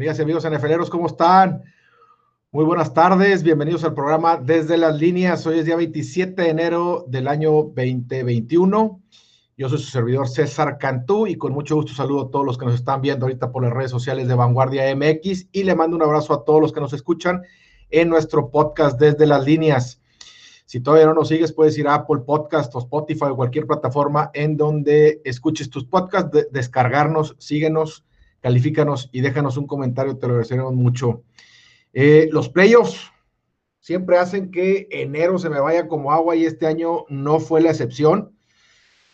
Amigas y amigos NFLeros, ¿cómo están? Muy buenas tardes, bienvenidos al programa Desde las Líneas. Hoy es día 27 de enero del año 2021. Yo soy su servidor César Cantú y con mucho gusto saludo a todos los que nos están viendo ahorita por las redes sociales de Vanguardia MX y le mando un abrazo a todos los que nos escuchan en nuestro podcast Desde las Líneas. Si todavía no nos sigues, puedes ir a Apple Podcast o Spotify o cualquier plataforma en donde escuches tus podcasts, descargarnos, síguenos califícanos y déjanos un comentario, te lo agradeceremos mucho. Eh, los playoffs siempre hacen que enero se me vaya como agua y este año no fue la excepción.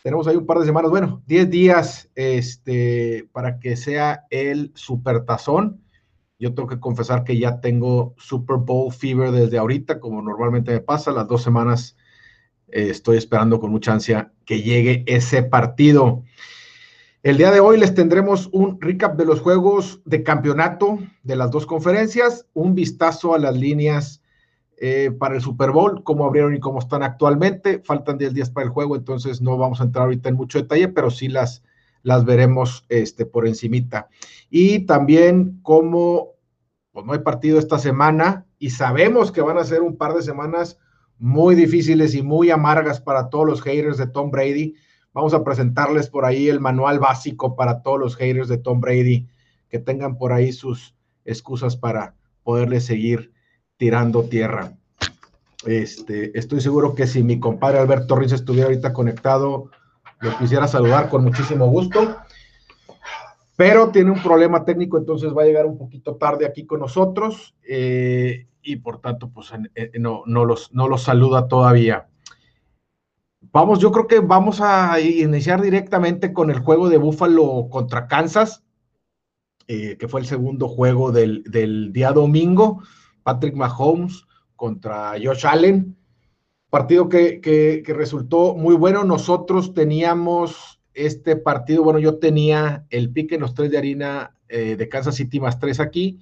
Tenemos ahí un par de semanas, bueno, 10 días este, para que sea el supertazón. Yo tengo que confesar que ya tengo Super Bowl fever desde ahorita, como normalmente me pasa, las dos semanas eh, estoy esperando con mucha ansia que llegue ese partido. El día de hoy les tendremos un recap de los juegos de campeonato de las dos conferencias, un vistazo a las líneas eh, para el Super Bowl, cómo abrieron y cómo están actualmente. Faltan 10 días para el juego, entonces no vamos a entrar ahorita en mucho detalle, pero sí las, las veremos este, por encimita. Y también cómo pues, no hay partido esta semana y sabemos que van a ser un par de semanas muy difíciles y muy amargas para todos los haters de Tom Brady Vamos a presentarles por ahí el manual básico para todos los haters de Tom Brady que tengan por ahí sus excusas para poderle seguir tirando tierra. Este, estoy seguro que si mi compadre Alberto Ruiz estuviera ahorita conectado, lo quisiera saludar con muchísimo gusto. Pero tiene un problema técnico, entonces va a llegar un poquito tarde aquí con nosotros eh, y por tanto, pues no, no, los, no los saluda todavía. Vamos, yo creo que vamos a iniciar directamente con el juego de Buffalo contra Kansas, eh, que fue el segundo juego del, día domingo. Patrick Mahomes contra Josh Allen. Partido que, resultó muy bueno. Nosotros teníamos este partido, bueno, yo tenía el pique en los tres de harina eh, de Kansas City más tres aquí.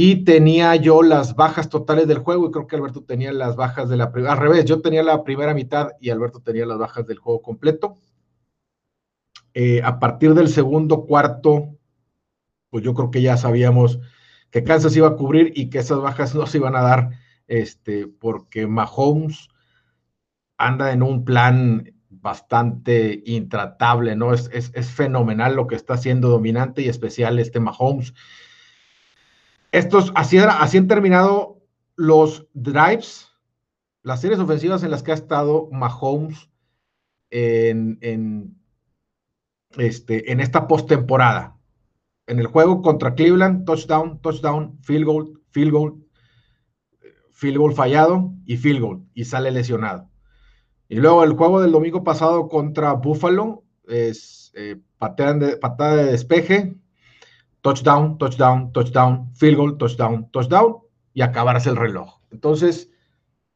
Y tenía yo las bajas totales del juego y creo que Alberto tenía las bajas de la primera, al revés, yo tenía la primera mitad y Alberto tenía las bajas del juego completo. Eh, a partir del segundo cuarto, pues yo creo que ya sabíamos que Kansas iba a cubrir y que esas bajas no se iban a dar, este, porque Mahomes anda en un plan bastante intratable, ¿no? Es, es, es fenomenal lo que está haciendo dominante y especial este Mahomes. Estos, así, han terminado los drives, las series ofensivas en las que ha estado Mahomes en, este, en esta postemporada. En el juego contra Cleveland, touchdown, touchdown, field goal, field goal, field goal fallado y field goal, y sale lesionado. Y luego el juego del domingo pasado contra Buffalo es eh, patada de despeje, touchdown, touchdown, touchdown, field goal, touchdown, touchdown y acabarse el reloj. Entonces,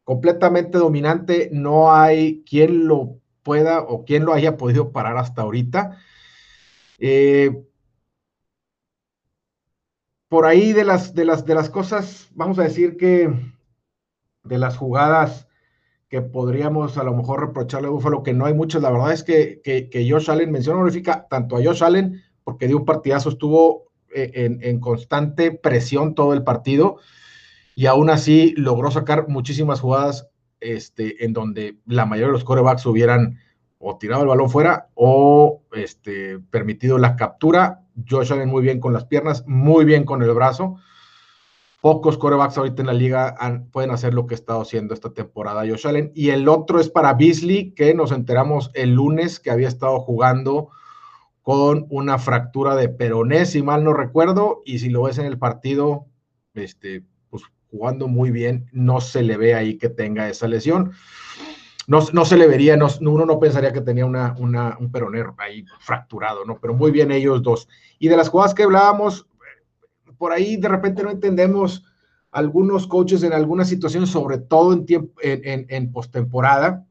completamente dominante, no hay quien lo pueda o quien lo haya podido parar hasta ahorita. Eh, por ahí de las, de, las, de las cosas, vamos a decir que de las jugadas que podríamos a lo mejor reprocharle a Búfalo, que no hay muchas, la verdad es que, que, Josh Allen, mención honorífica tanto a Josh Allen, porque dio un partidazo, estuvo eh, en, constante presión todo el partido y aún así logró sacar muchísimas jugadas este, en donde la mayoría de los corebacks hubieran o tirado el balón fuera o este, permitido la captura. Josh Allen muy bien con las piernas, muy bien con el brazo. Pocos corebacks ahorita en la liga pueden hacer lo que ha estado haciendo esta temporada Josh Allen. Y el otro es para Beasley, que nos enteramos el lunes que había estado jugando con una fractura de peroné, si mal no recuerdo, y si lo ves en el partido, este, pues jugando muy bien, no se le ve ahí que tenga esa lesión. No, no se le vería, no, uno no pensaría que tenía una, un peroné ahí fracturado, ¿no? Pero muy bien ellos dos. Y de las jugadas que hablábamos, por ahí de repente no entendemos algunos coaches en algunas situaciones, sobre todo en, tiempo, en, en postemporada,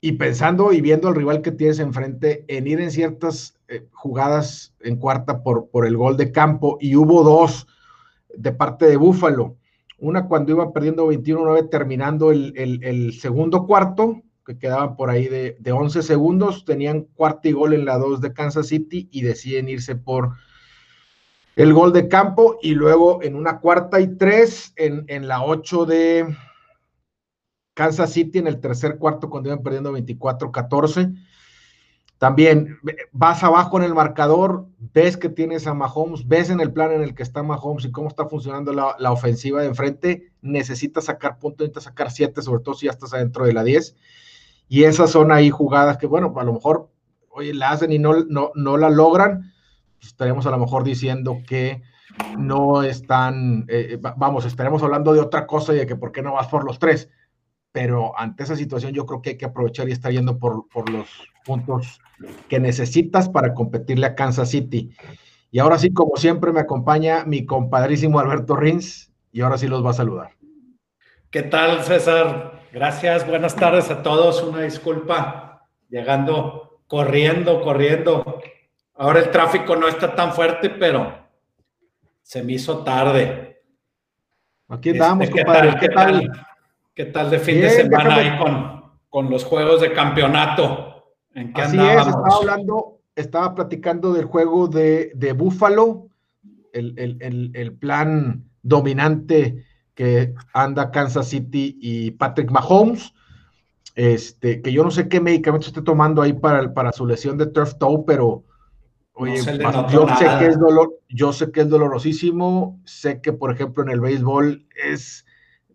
y pensando y viendo al rival que tienes enfrente en ir en ciertas eh, jugadas en cuarta por, por el gol de campo y hubo dos de parte de Búfalo. Una cuando iba perdiendo 21-9 terminando el, segundo cuarto, que quedaban por ahí de, de 11 segundos, tenían cuarto y gol en la 2 de Kansas City y deciden irse por, el gol de campo y luego en una cuarta y tres en, en la ocho de Kansas City en el tercer cuarto cuando iban perdiendo 24-14 también vas abajo en el marcador, ves que tienes a Mahomes, ves en el plan en el que está Mahomes y cómo está funcionando la, ofensiva de enfrente, necesitas sacar puntos, necesitas sacar siete, sobre todo si ya estás adentro de la 10. Y esas son ahí jugadas que, bueno, a lo mejor, oye, la hacen y no, no, no la logran, pues estaremos a lo mejor diciendo que no están, eh, vamos, estaremos hablando de otra cosa y de que por qué no vas por los tres. Pero ante esa situación yo creo que hay que aprovechar y estar yendo por, por los puntos que necesitas para competirle a Kansas City. Y ahora sí, como siempre, me acompaña mi compadrísimo Alberto Rins y ahora sí los va a saludar. ¿Qué tal, César? Gracias, buenas tardes a todos. Una disculpa, llegando, corriendo, corriendo. Ahora el tráfico no está tan fuerte, pero se me hizo tarde. Aquí estamos, este, compadre. ¿Qué tal? ¿Qué tal, de fin de semana ahí con, con los juegos de campeonato? Así es, estaba hablando, estaba platicando del juego de, de Buffalo, el, plan dominante que anda Kansas City y Patrick Mahomes. Este, que yo no sé qué medicamento esté tomando ahí para, para su lesión de turf toe, pero oye, yo sé que es dolor, yo sé que es dolorosísimo, sé que por ejemplo en el béisbol es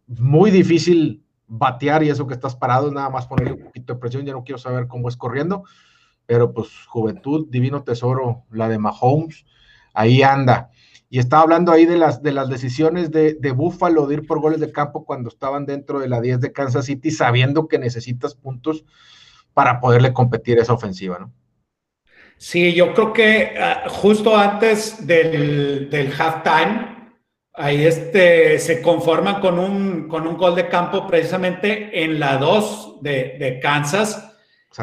muy difícil batear y eso que estás parado, nada más ponerle un poquito de presión, ya no quiero saber cómo es corriendo, pero pues juventud, divino tesoro, la de Mahomes, ahí anda. Y estaba hablando ahí de las, de las decisiones de, de Buffalo de ir por goles de campo cuando estaban dentro de la 10 de Kansas City, sabiendo que necesitas puntos para poderle competir esa ofensiva, ¿no? Sí, yo creo que ah, justo antes del, del halftime, Ahí este, se conforman con un, con un gol de campo precisamente en la 2 de, Kansas.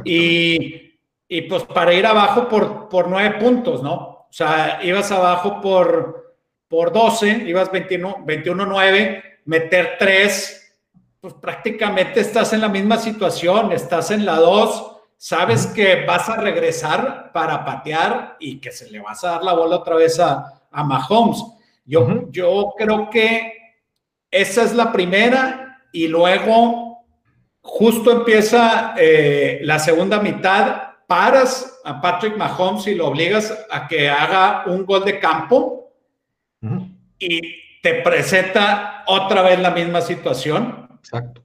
Y, y, pues para ir abajo por, por 9 puntos, ¿no? O sea, ibas abajo por, por 12, ibas 21-9, meter 3, pues prácticamente estás en la misma situación, estás en la 2, sabes que vas a regresar para patear y que se le vas a dar la bola otra vez a, a Mahomes. Yo, yo creo que esa es la primera y luego justo empieza eh, la segunda mitad, paras a Patrick Mahomes y lo obligas a que haga un gol de campo y te presenta otra vez la misma situación. Exacto.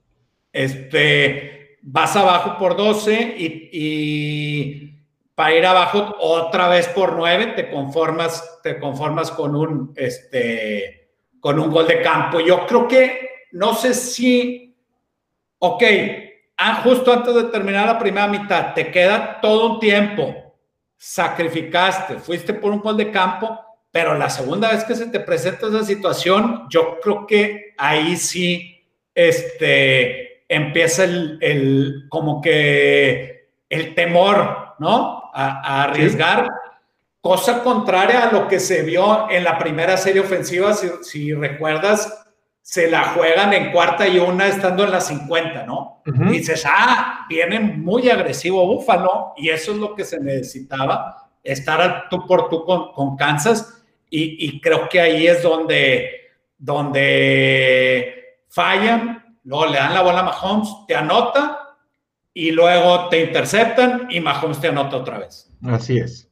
Este, vas abajo por 12 y para ir abajo otra vez por nueve, te conformas, te conformas con un, este, con un gol de campo. Yo creo que, no sé si, ok, ah, justo antes de terminar la primera mitad, te queda todo un tiempo, sacrificaste, fuiste por un gol de campo, pero la segunda vez que se te presenta esa situación, yo creo que ahí sí, este, empieza el, el como que el temor, ¿no? A, arriesgar, cosa contraria a lo que se vio en la primera serie ofensiva, si, recuerdas, se la juegan en cuarta y una estando en la 50, ¿no? dices, ah, viene muy agresivo Búfalo y eso es lo que se necesitaba, estar tú por tú con, Kansas y, creo que ahí es donde, donde fallan, luego le dan la bola a Mahomes, te anota y luego te interceptan y Mahomes te anota otra vez. Así es.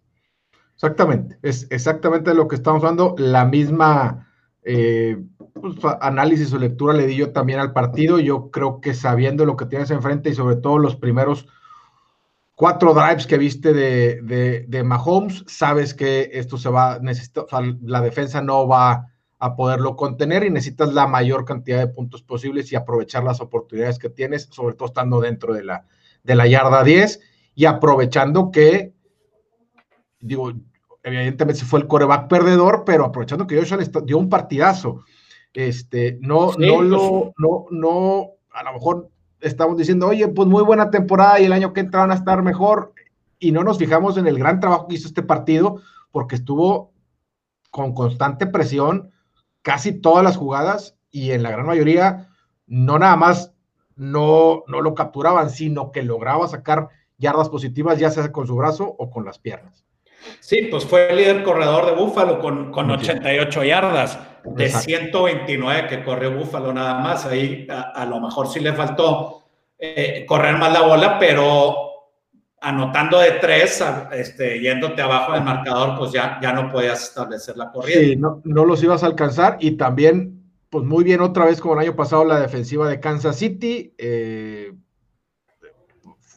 Exactamente. Es exactamente lo que estamos hablando. La misma eh, pues, análisis o lectura le di yo también al partido. Yo creo que sabiendo lo que tienes enfrente y sobre todo los primeros cuatro drives que viste de, de, Mahomes, sabes que esto se va, necesita, la defensa no va a poderlo contener y necesitas la mayor cantidad de puntos posibles y aprovechar las oportunidades que tienes, sobre todo estando dentro de la, de la yarda 10 y aprovechando que, digo, evidentemente se fue el coreback perdedor, pero aprovechando que Joshua dio un partidazo. Este, no, no pues lo, no, no, a lo mejor estamos diciendo, oye, pues muy buena temporada y el año que entra van a estar mejor, y no nos fijamos en el gran trabajo que hizo este partido, porque estuvo con constante presión casi todas las jugadas y en la gran mayoría, no nada más no, no lo capturaban, sino que lograba sacar yardas positivas, ya sea con su brazo o con las piernas. Sí, pues fue el líder corredor de Búfalo con, con 88 yardas de 129 que corrió Búfalo nada más. Ahí a, lo mejor sí le faltó eh, correr más la bola, pero anotando de tres, este, yéndote abajo del marcador, pues ya, ya no podías establecer la corrida. Sí, no, los ibas a alcanzar y también, pues muy bien otra vez como el año pasado la defensiva de Kansas City, eh,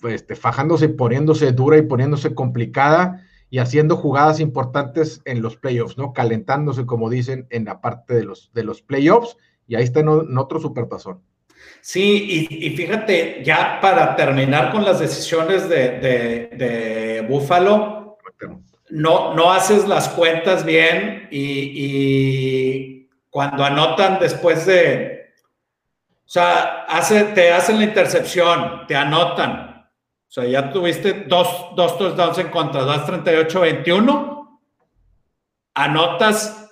este, fajándose, poniéndose dura y poniéndose complicada y haciendo jugadas importantes en los playoffs, ¿no? Calentándose, como dicen, en la parte de los, de los playoffs, y ahí está en, otro supertazón. Sí, y, fíjate, ya para terminar con las decisiones de, de, Buffalo, no, no haces las cuentas bien y, cuando anotan después de, o sea, hace, te hacen la intercepción, te anotan, o sea, ya tuviste dos, dos touchdowns en contra, das 38-21, anotas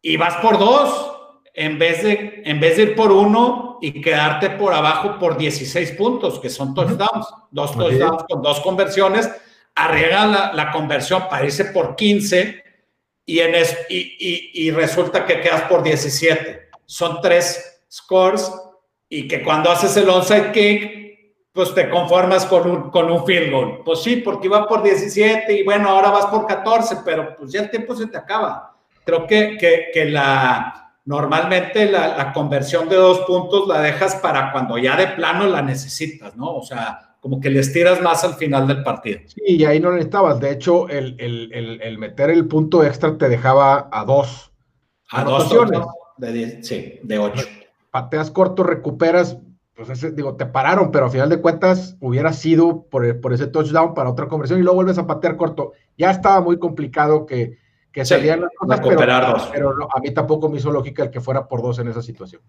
y vas por dos en vez, de, en vez de ir por uno y quedarte por abajo por 16 puntos, que son touchdowns, dos touchdowns con dos conversiones, arreglan la, la, conversión para irse por 15 y, en y, y resulta que quedas por 17. Son tres scores y que cuando haces el onside kick pues te conformas con un, con un field goal. Pues sí, porque iba por 17 y bueno, ahora vas por 14, pero pues ya el tiempo se te acaba. Creo que, que, la, normalmente la, la, conversión de dos puntos la dejas para cuando ya de plano la necesitas, ¿no? O sea, como que le estiras más al final del partido. Sí, y ahí no necesitabas. De hecho, el, el, el, el meter el punto extra te dejaba a dos. A dos, de diez, sí, de ocho. Pateas corto, recuperas, pues digo, te pararon, pero a final de cuentas hubiera sido por, por, ese touchdown para otra conversión y luego vuelves a patear corto. Ya estaba muy complicado que, que salían las cosas, pero, a mí tampoco me hizo lógica el que fuera por dos en esa situación.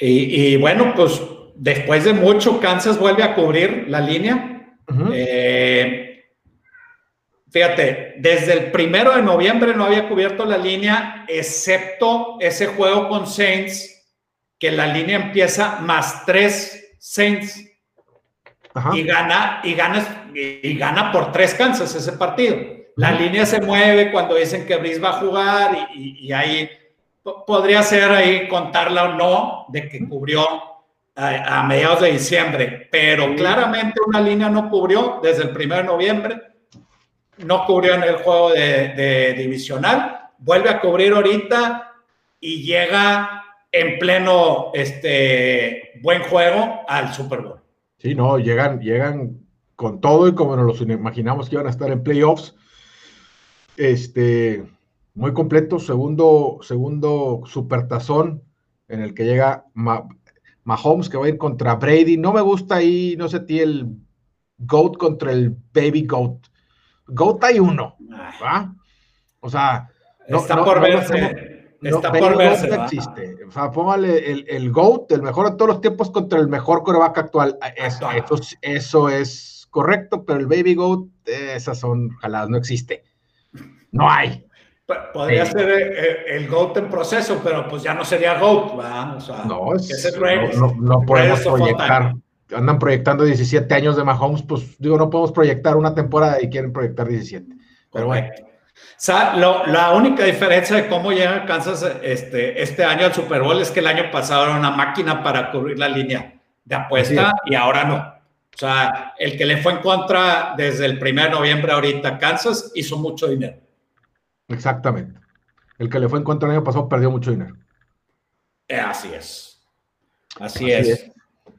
Y, bueno, pues después de mucho, Kansas vuelve a cubrir la línea. Eh, fíjate, desde el primero de noviembre no había cubierto la línea, excepto ese juego con Saints que la línea empieza más tres Saints y gana y gana y gana por tres Kansas ese partido. La línea se mueve cuando dicen que Brice va a jugar y, ahí podría ser ahí contarla o no de que cubrió a, mediados de diciembre, pero claramente una línea no cubrió desde el 1 de noviembre, no cubrió en el juego de, de divisional, vuelve a cubrir ahorita y llega en pleno este, buen juego al Super Bowl. Sí, no, llegan, llegan con todo y como nos los imaginamos que iban a estar en playoffs. Este, muy completo, segundo, segundo supertazón en el que llega Mahomes, que va a ir contra Brady. No me gusta ahí, no sé ti, el GOAT contra el Baby GOAT. GOAT hay uno, ¿va? O sea, no, está por verse. Está por verse. No existe. O sea, póngale el, el, GOAT, el mejor de todos los tiempos contra el mejor coreback actual. Eso, eso, es correcto, pero el Baby GOAT, esas son jaladas, no existe. No hay. Podría ser eh, el, GOAT en proceso, pero pues ya no sería GOAT, ¿verdad? O sea, no, es, no, no, podemos proyectar. Andan proyectando 17 años de Mahomes, pues digo, no podemos proyectar una temporada y quieren proyectar 17. Pero bueno la única diferencia de cómo llega Kansas este, este año al Super Bowl es que el año pasado era una máquina para cubrir la línea de apuesta y ahora no. O sea, el que le fue en contra desde el 1 de noviembre ahorita Kansas hizo mucho dinero. Exactamente. El que le fue en contra el año pasado perdió mucho dinero. Eh, así es. Así, es.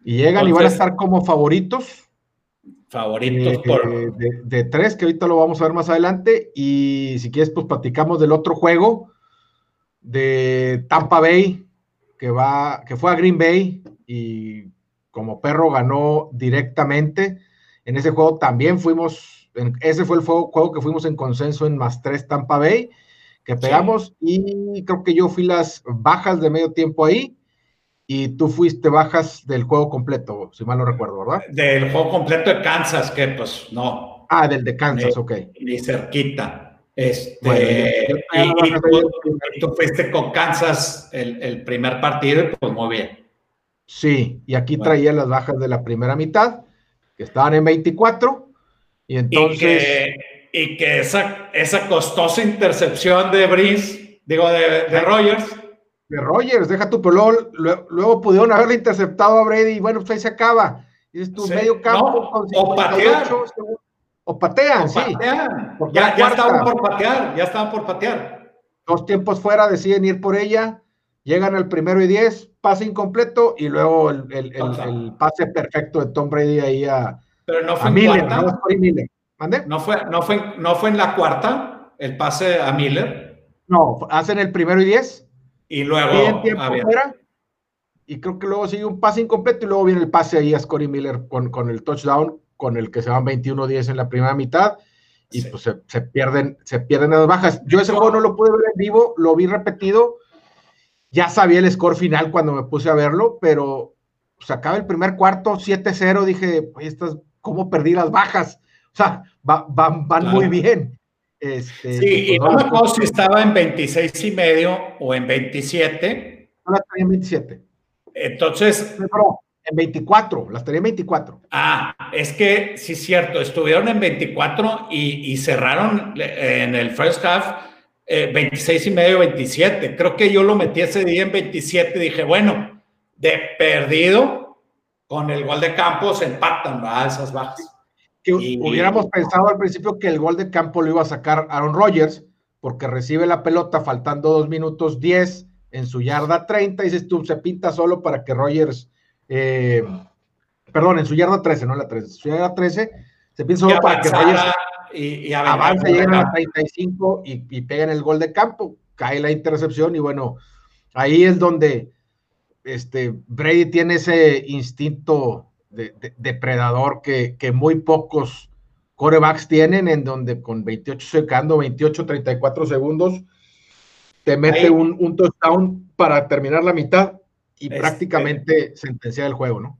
Y llegan y van a estar como favoritos Favoritos eh, por... De, tres, que ahorita lo vamos a ver más adelante. Y si quieres, pues platicamos del otro juego de Tampa Bay, que, va, que fue a Green Bay y como perro ganó directamente. En ese juego también fuimos, ese fue el juego, que fuimos en consenso en más tres Tampa Bay, que pegamos y creo que yo fui las bajas de medio tiempo ahí y tú fuiste bajas del juego completo, si mal no recuerdo, ¿verdad? Del juego completo de Kansas, que pues no. Ah, del de Kansas, ok. Ni cerquita. Este, y, tú, fuiste con Kansas el, primer partido, pues muy bien. Sí, y aquí traía las bajas de la primera mitad, que estaban en 24, y entonces... y que esa, esa costosa intercepción de Brice, digo, de, de Rogers. De Rogers, deja tu pelón. Luego, pudieron haberle interceptado a Brady y bueno, pues ahí se acaba. Y es tu medio campo con o patear. O patean, sí. Ya, ya estaban por patear, ya estaban por patear. Dos tiempos fuera deciden ir por ella, llegan al primero y diez, pase incompleto y luego el, el, el, pase perfecto de Tom Brady ahí a, Pero no fue Miller. No, fue, no, fue, no fue en la cuarta el pase a Miller. No, hacen el primero y diez. Y luego. Tiempo fuera, y creo que luego sigue un pase incompleto y luego viene el pase ahí a Scotty Miller con, con el touchdown, con el que se van 21-10 en la primera mitad y pues se, pierden, se pierden las bajas. Yo ese juego no lo pude ver en vivo, lo vi repetido. Ya sabía el score final cuando me puse a verlo, pero se pues, acaba el primer cuarto 7-0. Dije, estas, ¿cómo perdí las bajas? O sea, van, van muy bien. Este, sí, y pues, no me acuerdo si estaba en 26 y medio o en 27. No, en 27. Entonces. en 24, las tenía en 24. Ah, es que sí es cierto, estuvieron en 24 y, cerraron en el first half 26 eh, y medio, 27. Creo que yo lo metí ese día en 27 y dije, bueno, de perdido, con el gol de campo se empatan, ¿verdad? Esas bajas. Que hubiéramos pensado al principio que el gol de campo lo iba a sacar Aaron Rodgers, porque recibe la pelota faltando dos minutos 10 en su yarda 30, dices tú, se pinta solo para que Rogers, eh, perdón, en su yarda 13, no la 13, en su yarda 13, se pinta solo para que Rogers y, avance, llegue a la 35 y, y peguen el gol de campo, cae la intercepción y bueno, ahí es donde este, Brady tiene ese instinto de, depredador que, que, muy pocos corebacks tienen, en donde con 28 secando, 28, 34 segundos, te mete un, un, touchdown para terminar la mitad y este, prácticamente sentenciar el juego, ¿no?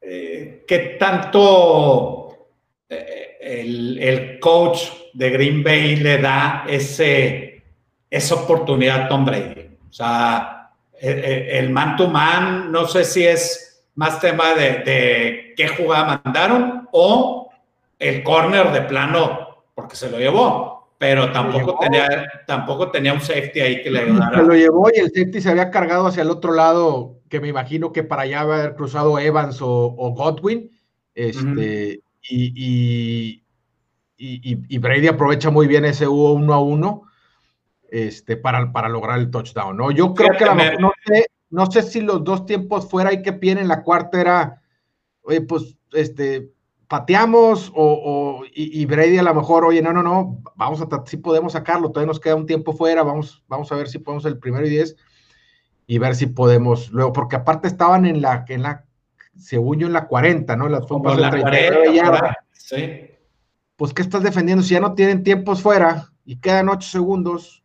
Eh, ¿Qué tanto eh, el, coach de Green Bay le da ese, esa oportunidad a Tom Brady? O sea, el, man to man, no sé si es más tema de, de qué jugada mandaron o el corner de plano, porque se lo llevó pero tampoco tenía, tampoco tenía un safety ahí que le ayudara. Se lo llevó y el safety se había cargado hacia el otro lado, que me imagino que para allá haber cruzado Evans o, Godwin. Este, y, y, Brady aprovecha muy bien ese uno a uno este, para, para lograr el touchdown. ¿no? Yo creo que no, sé, no sé si los dos tiempos fuera y que en la cuarta era, oye, pues, este, pateamos o, y, Brady a lo mejor, oye, no, no, no, vamos a si podemos sacarlo, todavía nos queda un tiempo fuera, vamos, vamos a ver si podemos el primero y diez y ver si podemos luego, porque aparte estaban en la, en la, según yo, en la 40, ¿no? Las Como la 40, sí. Pues, ¿qué estás defendiendo? Si ya no tienen tiempos fuera y quedan ocho segundos,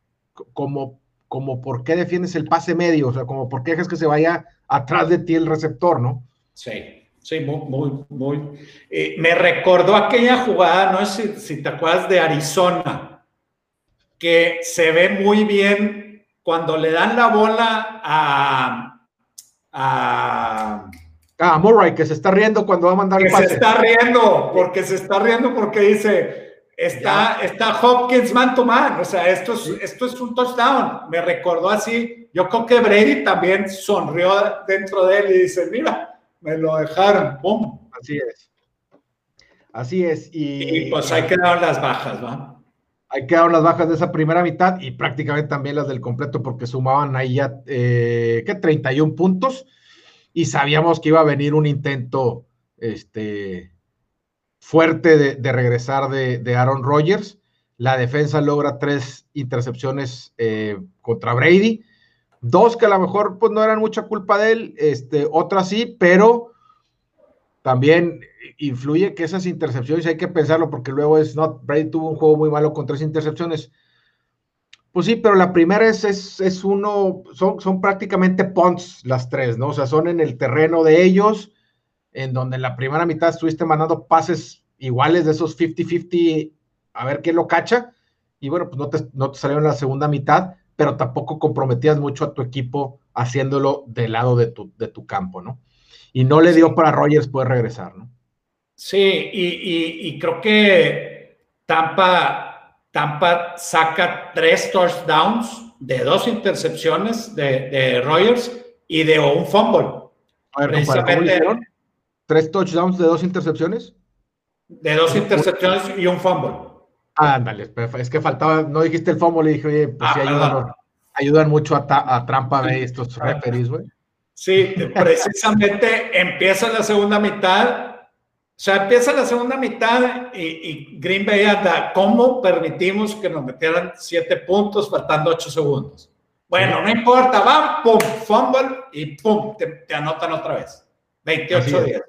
como, como por qué defiendes el pase medio, o sea, como por qué dejas que se vaya atrás de ti el receptor, ¿no? Sí. Sí, muy, muy, muy. Eh, me recordó aquella jugada, no sé si, te acuerdas de Arizona, que se ve muy bien cuando le dan la bola a. a Ah, Murray, que se está riendo cuando va a mandar el pase. Se está riendo, porque se está riendo porque dice, está, está Hopkins man to man, o sea, esto es, esto es un touchdown. Me recordó así, yo creo que Brady también sonrió dentro de él y dice, mira, me lo dejaron, ¡pum! Así es. Así es. Y, pues hay que dar las bajas, ¿no? Hay que dar las bajas de esa primera mitad y prácticamente también las del completo porque sumaban ahí ya, eh, ¿qué? 31 puntos y sabíamos que iba a venir un intento este, fuerte de, regresar de, Aaron Rodgers. La defensa logra tres intercepciones eh, contra Brady Dos que a lo mejor pues no eran mucha culpa de él, este, otras sí, pero también influye que esas intercepciones hay que pensarlo porque luego es, no, Brady tuvo un juego muy malo con tres intercepciones. Pues sí, pero la primera es, es, uno, son, son prácticamente punts las tres, ¿no? O sea, son en el terreno de ellos, en donde en la primera mitad estuviste mandando pases iguales de esos 50-50 a ver quién lo cacha, y bueno, pues no te, no te salieron en la segunda mitad, pero tampoco comprometías mucho a tu equipo haciéndolo del lado de tu, de tu campo, ¿no? Y no le dio para Rogers poder regresar, ¿no? Sí, y, creo que Tampa Tampa saca tres touchdowns de dos intercepciones de, de Rogers y de un fumble. A ver, ¿Tres touchdowns de dos intercepciones? De dos intercepciones y un fumble. Ándale, es que faltaba, no dijiste el fumble y dije, oye, pues sí, ah, ayudan, mucho a, a trampa de estos referees, güey. Sí, precisamente empieza la segunda mitad. O sea, empieza la segunda mitad y, Green Bay anda, ¿cómo permitimos que nos metieran siete puntos faltando ocho segundos? Bueno, no importa, va, pum, fumble y pum, te, anotan otra vez. 28 días.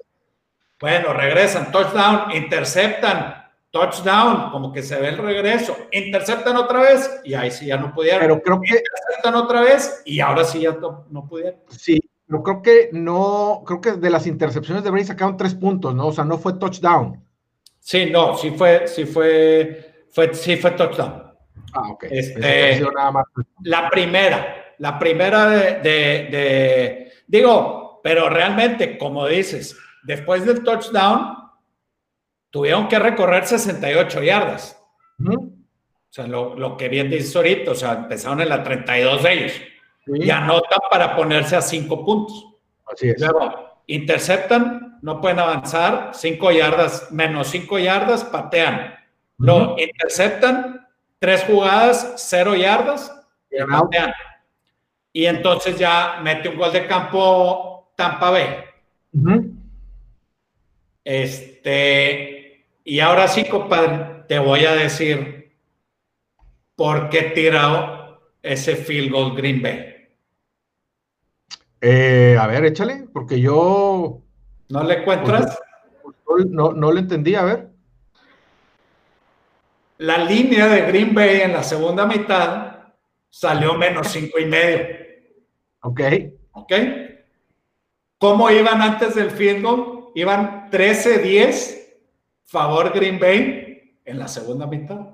Bueno, regresan, touchdown, interceptan, touchdown, como que se ve el regreso, interceptan otra vez y ahí sí ya no pudieron. Pero creo que interceptan otra vez y ahora sí ya no, no pudieron. Sí, pero creo que no, creo que de las intercepciones de Brady sacaron tres puntos, ¿no? O sea, no fue touchdown. Sí, no, sí fue, sí fue, fue sí fue touchdown. Ah, ok. Este, la primera, la primera de, de, digo, pero realmente, como dices, después del touchdown, tuvieron que recorrer 68 yardas. O sea, lo, lo, que bien dices ahorita, o sea, empezaron en la 32 de ellos y anotan para ponerse a cinco puntos. Así es. Luego, interceptan, no pueden avanzar, cinco yardas, menos cinco yardas, patean. Lo interceptan, tres jugadas, cero yardas, y patean. Y entonces ya mete un gol de campo Tampa Bay. Este, y ahora sí, compadre, te voy a decir por qué tirado ese field goal Green Bay. Eh, a ver, échale, porque yo. ¿No le encuentras? No, no, le entendí, a ver. La línea de Green Bay en la segunda mitad salió menos cinco y medio. Ok. Ok. ¿Cómo iban antes del field goal? Iban 13-10 favor Green Bay en la segunda mitad.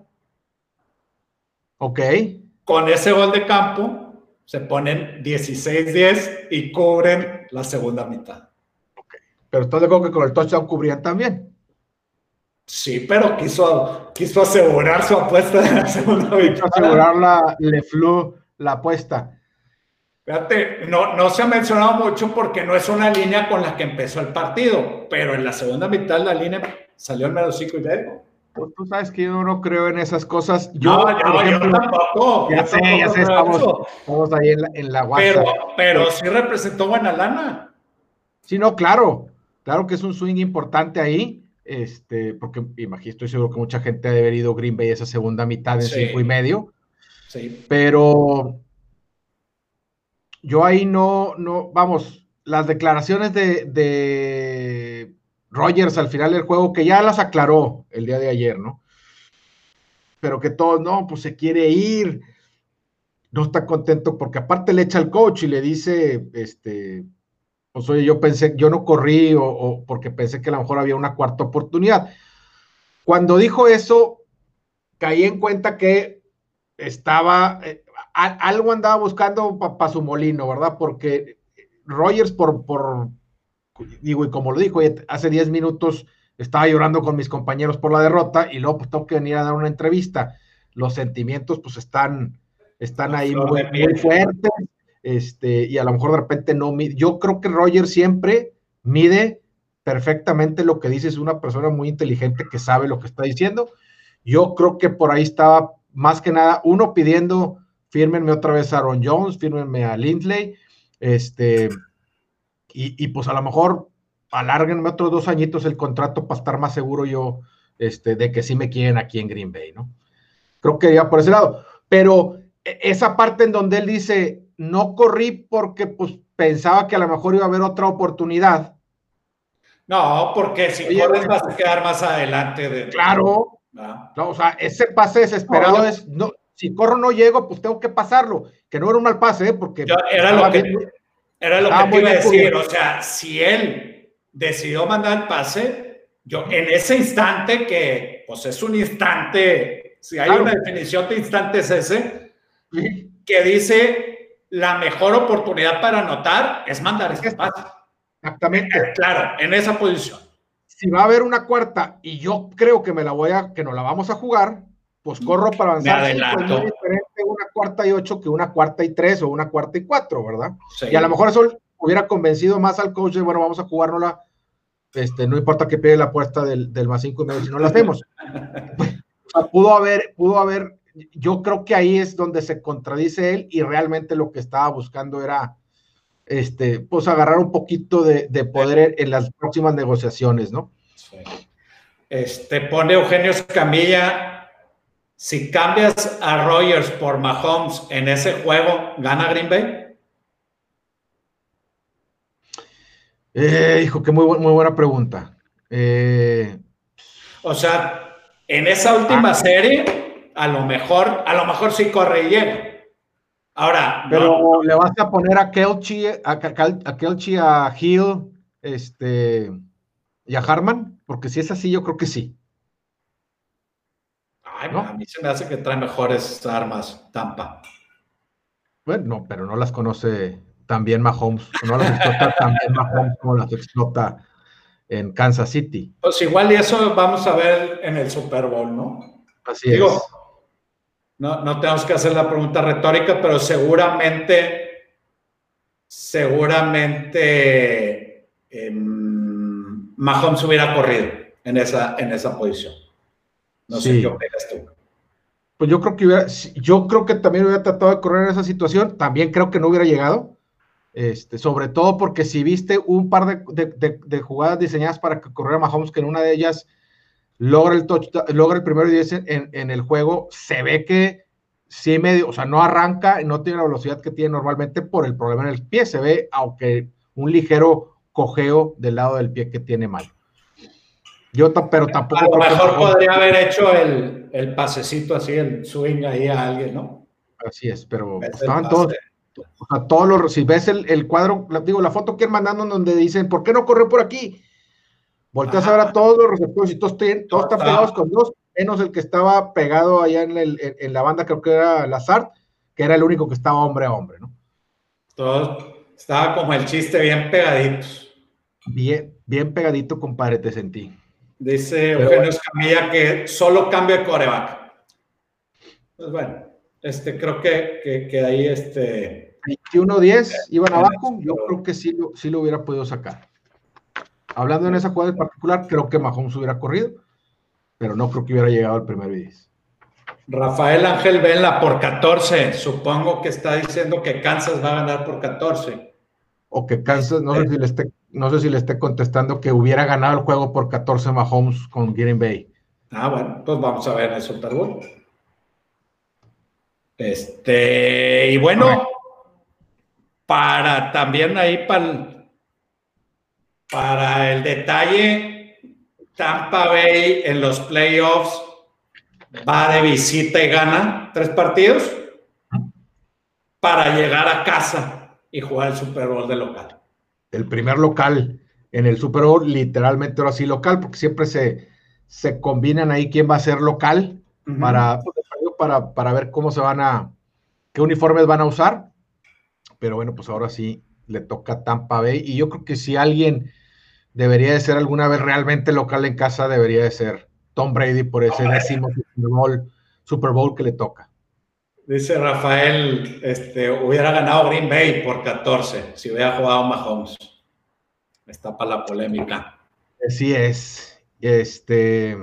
Ok. Con ese gol de campo, se ponen 16-10 y cubren la segunda mitad. Okay. Pero estás de acuerdo que con el touchdown cubrían también. Sí, pero quiso, quiso asegurar su apuesta de la segunda mitad. Quiso asegurar la, le flu la apuesta. Fíjate, no, no se ha mencionado mucho porque no es una línea con la que empezó el partido, pero en la segunda mitad la línea salió al menos 5 y medio. Pues tú sabes que yo no creo en esas cosas. Yo, yo tampoco. Ya sé, ya sé, estamos, ahí en la, en la Pero, pero sí representó buena lana. Sí, no, claro. Claro que es un swing importante ahí. Este, porque imagino, estoy seguro que mucha gente ha de haber ido Green Bay esa segunda mitad en cinco y medio. Sí. Pero yo ahí no, no, vamos, las declaraciones de, de Rogers al final del juego, que ya las aclaró el día de ayer, ¿no? Pero que todo, no, pues se quiere ir, no está contento porque aparte le echa al coach y le dice, este, pues oye, yo pensé, yo no corrí o, porque pensé que a lo mejor había una cuarta oportunidad. Cuando dijo eso, caí en cuenta que estaba, eh, algo andaba buscando para su molino, ¿verdad? Porque Rogers por, por digo, y como lo dijo, hace 10 minutos estaba llorando con mis compañeros por la derrota y luego pues tengo que venir a dar una entrevista. Los sentimientos pues están, están ahí muy, fuertes, este, y a lo mejor de repente no mide. Yo creo que Roger siempre mide perfectamente lo que dice, es una persona muy inteligente que sabe lo que está diciendo. Yo creo que por ahí estaba más que nada, uno pidiendo, fírmenme otra vez a Aaron Jones, fírmenme a Lindley, este, y, pues a lo mejor alárguenme otros dos añitos el contrato para estar más seguro yo este, de que sí me quieren aquí en Green Bay, ¿no? Creo que ya por ese lado. Pero e, esa parte en donde él dice, no corrí porque pues pensaba que a lo mejor iba a haber otra oportunidad. No, porque si corres vas a quedar más adelante. De... Claro. No, o sea, ese pase desesperado es, no, si corro no llego, pues tengo que pasarlo. Que no era un mal pase, ¿eh? porque... era lo que, era lo que te iba a decir, o sea, si él decidió mandar el pase, yo en ese instante que, pues es un instante, si hay una definición de instante es ese, que dice la mejor oportunidad para anotar es mandar ese pase. Exactamente. Eh, claro, en esa posición. Si va a haber una cuarta y yo creo que me la voy a, que nos la vamos a jugar, pues corro para avanzar. es diferente una cuarta y ocho que una cuarta y tres o una cuarta y cuatro, ¿verdad? Y a lo mejor eso hubiera convencido más al coach de, bueno, vamos a jugárnosla, este, no importa que pegue la apuesta del, del más cinco y medio si no la hacemos. pudo haber, pudo haber, yo creo que ahí es donde se contradice él y realmente lo que estaba buscando era, este, pues agarrar un poquito de, de poder en las próximas negociaciones, ¿no? Sí. Este, pone Eugenio Escamilla, si cambias a Rogers por Mahomes en ese juego, ¿gana Green Bay? Eh, hijo, qué muy, muy buena pregunta. Eh, o sea, en esa última ah. serie, a lo mejor, a lo mejor sí corre y llega. Ahora, pero le vas a poner a Kelchi, a, a Kelchi, a Hill, este, y a Harman. Porque si es así, yo creo que sí. Ay, ¿no? a mí se me hace que trae mejores armas Tampa. Bueno, pero no las conoce tan bien Mahomes. No las explota tan bien Mahomes como las explota en Kansas City. Pues igual y eso vamos a ver en el Super Bowl, ¿no? Así Digo, es. No, no tenemos que hacer la pregunta retórica, pero seguramente, seguramente... Em, Mahomes hubiera corrido en esa, en esa posición. No sé qué opinas tú. Pues yo creo que hubiera, yo creo que también hubiera tratado de correr en esa situación. También creo que no hubiera llegado. Este, sobre todo porque si viste un par de, jugadas diseñadas para que corriera Mahomes, que en una de ellas logra el logra el primero y diez en, en, el juego, se ve que sí medio, o sea, no arranca, no tiene la velocidad que tiene normalmente por el problema en el pie. Se ve, aunque un ligero cojeo del lado del pie que tiene mal. Yo, pero tampoco. A lo mejor podría haber hecho el, el, pasecito así, el swing ahí a alguien, ¿no? Así es, pero estaban todos. O sea, todos los. Si ves el, el cuadro, digo, la foto que él mandando donde dicen, ¿por qué no corrió por aquí? Volteas a ver a todos los receptores y todos, están pegados con dos, menos el que estaba pegado allá en, el, en, la banda, creo que era Lazard, que era el único que estaba hombre a hombre, ¿no? Todos, estaba como el chiste bien pegaditos. Bien, bien pegadito, compadre, te sentí. Dice Eugenio Escamilla que solo cambio de coreback. Pues bueno, este, creo que, que, ahí este. 21-10 iban abajo, yo creo que sí lo, sí lo hubiera podido sacar. Hablando en esa jugada en particular, creo que Mahomes hubiera corrido, pero no creo que hubiera llegado al primer 10. Rafael Ángel Vela por 14. Supongo que está diciendo que Kansas va a ganar por 14. O que Kansas, no sé este, si le esté no sé si le esté contestando que hubiera ganado el juego por 14 Mahomes con Green Bay. Ah, bueno, pues vamos a ver Super Bowl. Este, y bueno, para también ahí para para el detalle, Tampa Bay en los playoffs va de visita y gana tres partidos para llegar a casa y jugar el Super Bowl de local el primer local en el Super Bowl, literalmente ahora sí local, porque siempre se, se combinan ahí quién va a ser local para, para, para ver cómo se van a, qué uniformes van a usar. Pero bueno, pues ahora sí le toca Tampa Bay. Y yo creo que si alguien debería de ser alguna vez realmente local en casa, debería de ser Tom Brady por ese décimo Super Bowl, Super Bowl que le toca. Dice Rafael, este, hubiera ganado Green Bay por 14 si hubiera jugado Mahomes. Está para la polémica. Así es. Este,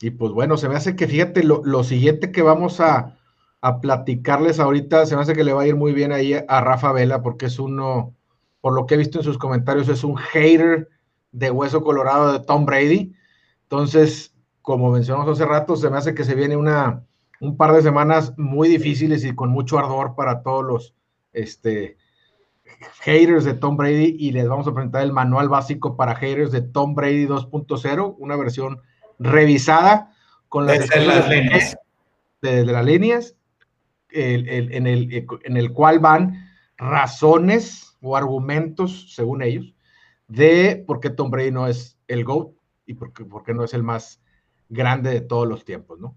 y pues bueno, se me hace que fíjate, lo, siguiente que vamos a, a, platicarles ahorita, se me hace que le va a ir muy bien ahí a Rafa Vela, porque es uno, por lo que he visto en sus comentarios, es un hater de hueso colorado de Tom Brady. Entonces, como mencionamos hace rato, se me hace que se viene una un par de semanas muy difíciles y con mucho ardor para todos los este, haters de Tom Brady y les vamos a presentar el manual básico para haters de Tom Brady 2.0, una versión revisada con las, líneas. De, las líneas, en, el, en el cual van razones o argumentos, según ellos, de por qué Tom Brady no es el GOAT y por qué, por qué no es el más grande de todos los tiempos, ¿no?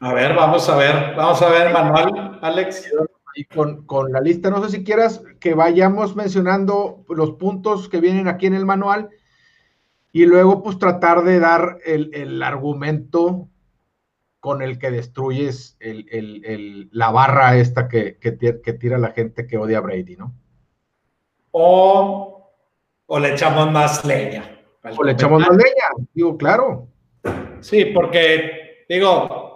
A ver, vamos a ver, vamos a ver, manual, Alex. Y con, la lista, no sé si quieras que vayamos mencionando los puntos que vienen aquí en el manual y luego pues tratar de dar el, argumento con el que destruyes la barra esta que, que, tira la gente que odia a Brady, ¿no? O, o le echamos más leña. O le echamos más leña, digo, claro. Sí, porque, digo,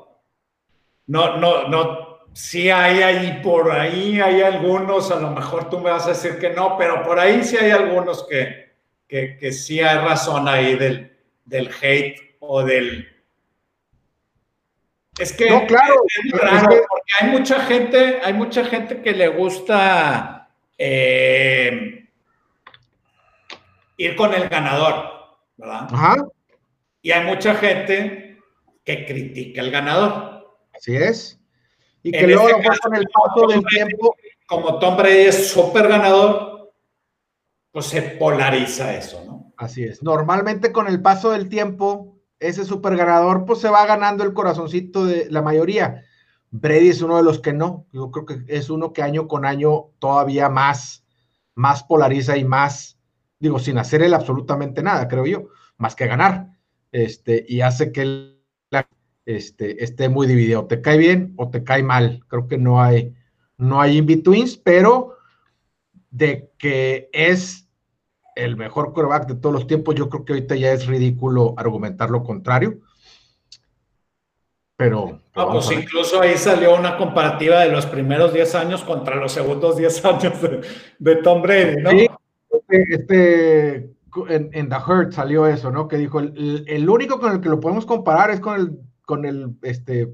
no, no, no, sí hay ahí, por ahí hay algunos, a lo mejor tú me vas a decir que no, pero por ahí sí hay algunos que, que, que sí hay razón ahí del, del hate o del es que no, claro, porque hay mucha gente, hay mucha gente que le gusta eh, ir con el ganador, ¿verdad? Ajá. Y hay mucha gente que critica al ganador. Así es. Y que luego este con el paso del tiempo. Como Tom Brady es súper ganador, pues se polariza eso, ¿no? Así es. Normalmente con el paso del tiempo ese super ganador, pues se va ganando el corazoncito de la mayoría. Brady es uno de los que no. Yo creo que es uno que año con año todavía más, más polariza y más, digo, sin hacer él absolutamente nada, creo yo, más que ganar. Este, y hace que él este, esté muy dividido. Te cae bien o te cae mal. Creo que no hay, no hay in-betweens, pero de que es el mejor quarterback de todos los tiempos, yo creo que ahorita ya es ridículo argumentar lo contrario. Pero. pues incluso ahí salió una comparativa de los primeros 10 años contra los segundos 10 años de, Tom Brady, ¿no? Sí, este, este en, The Hurt salió eso, ¿no? Que dijo: el, único con el que lo podemos comparar es con el, con el, este,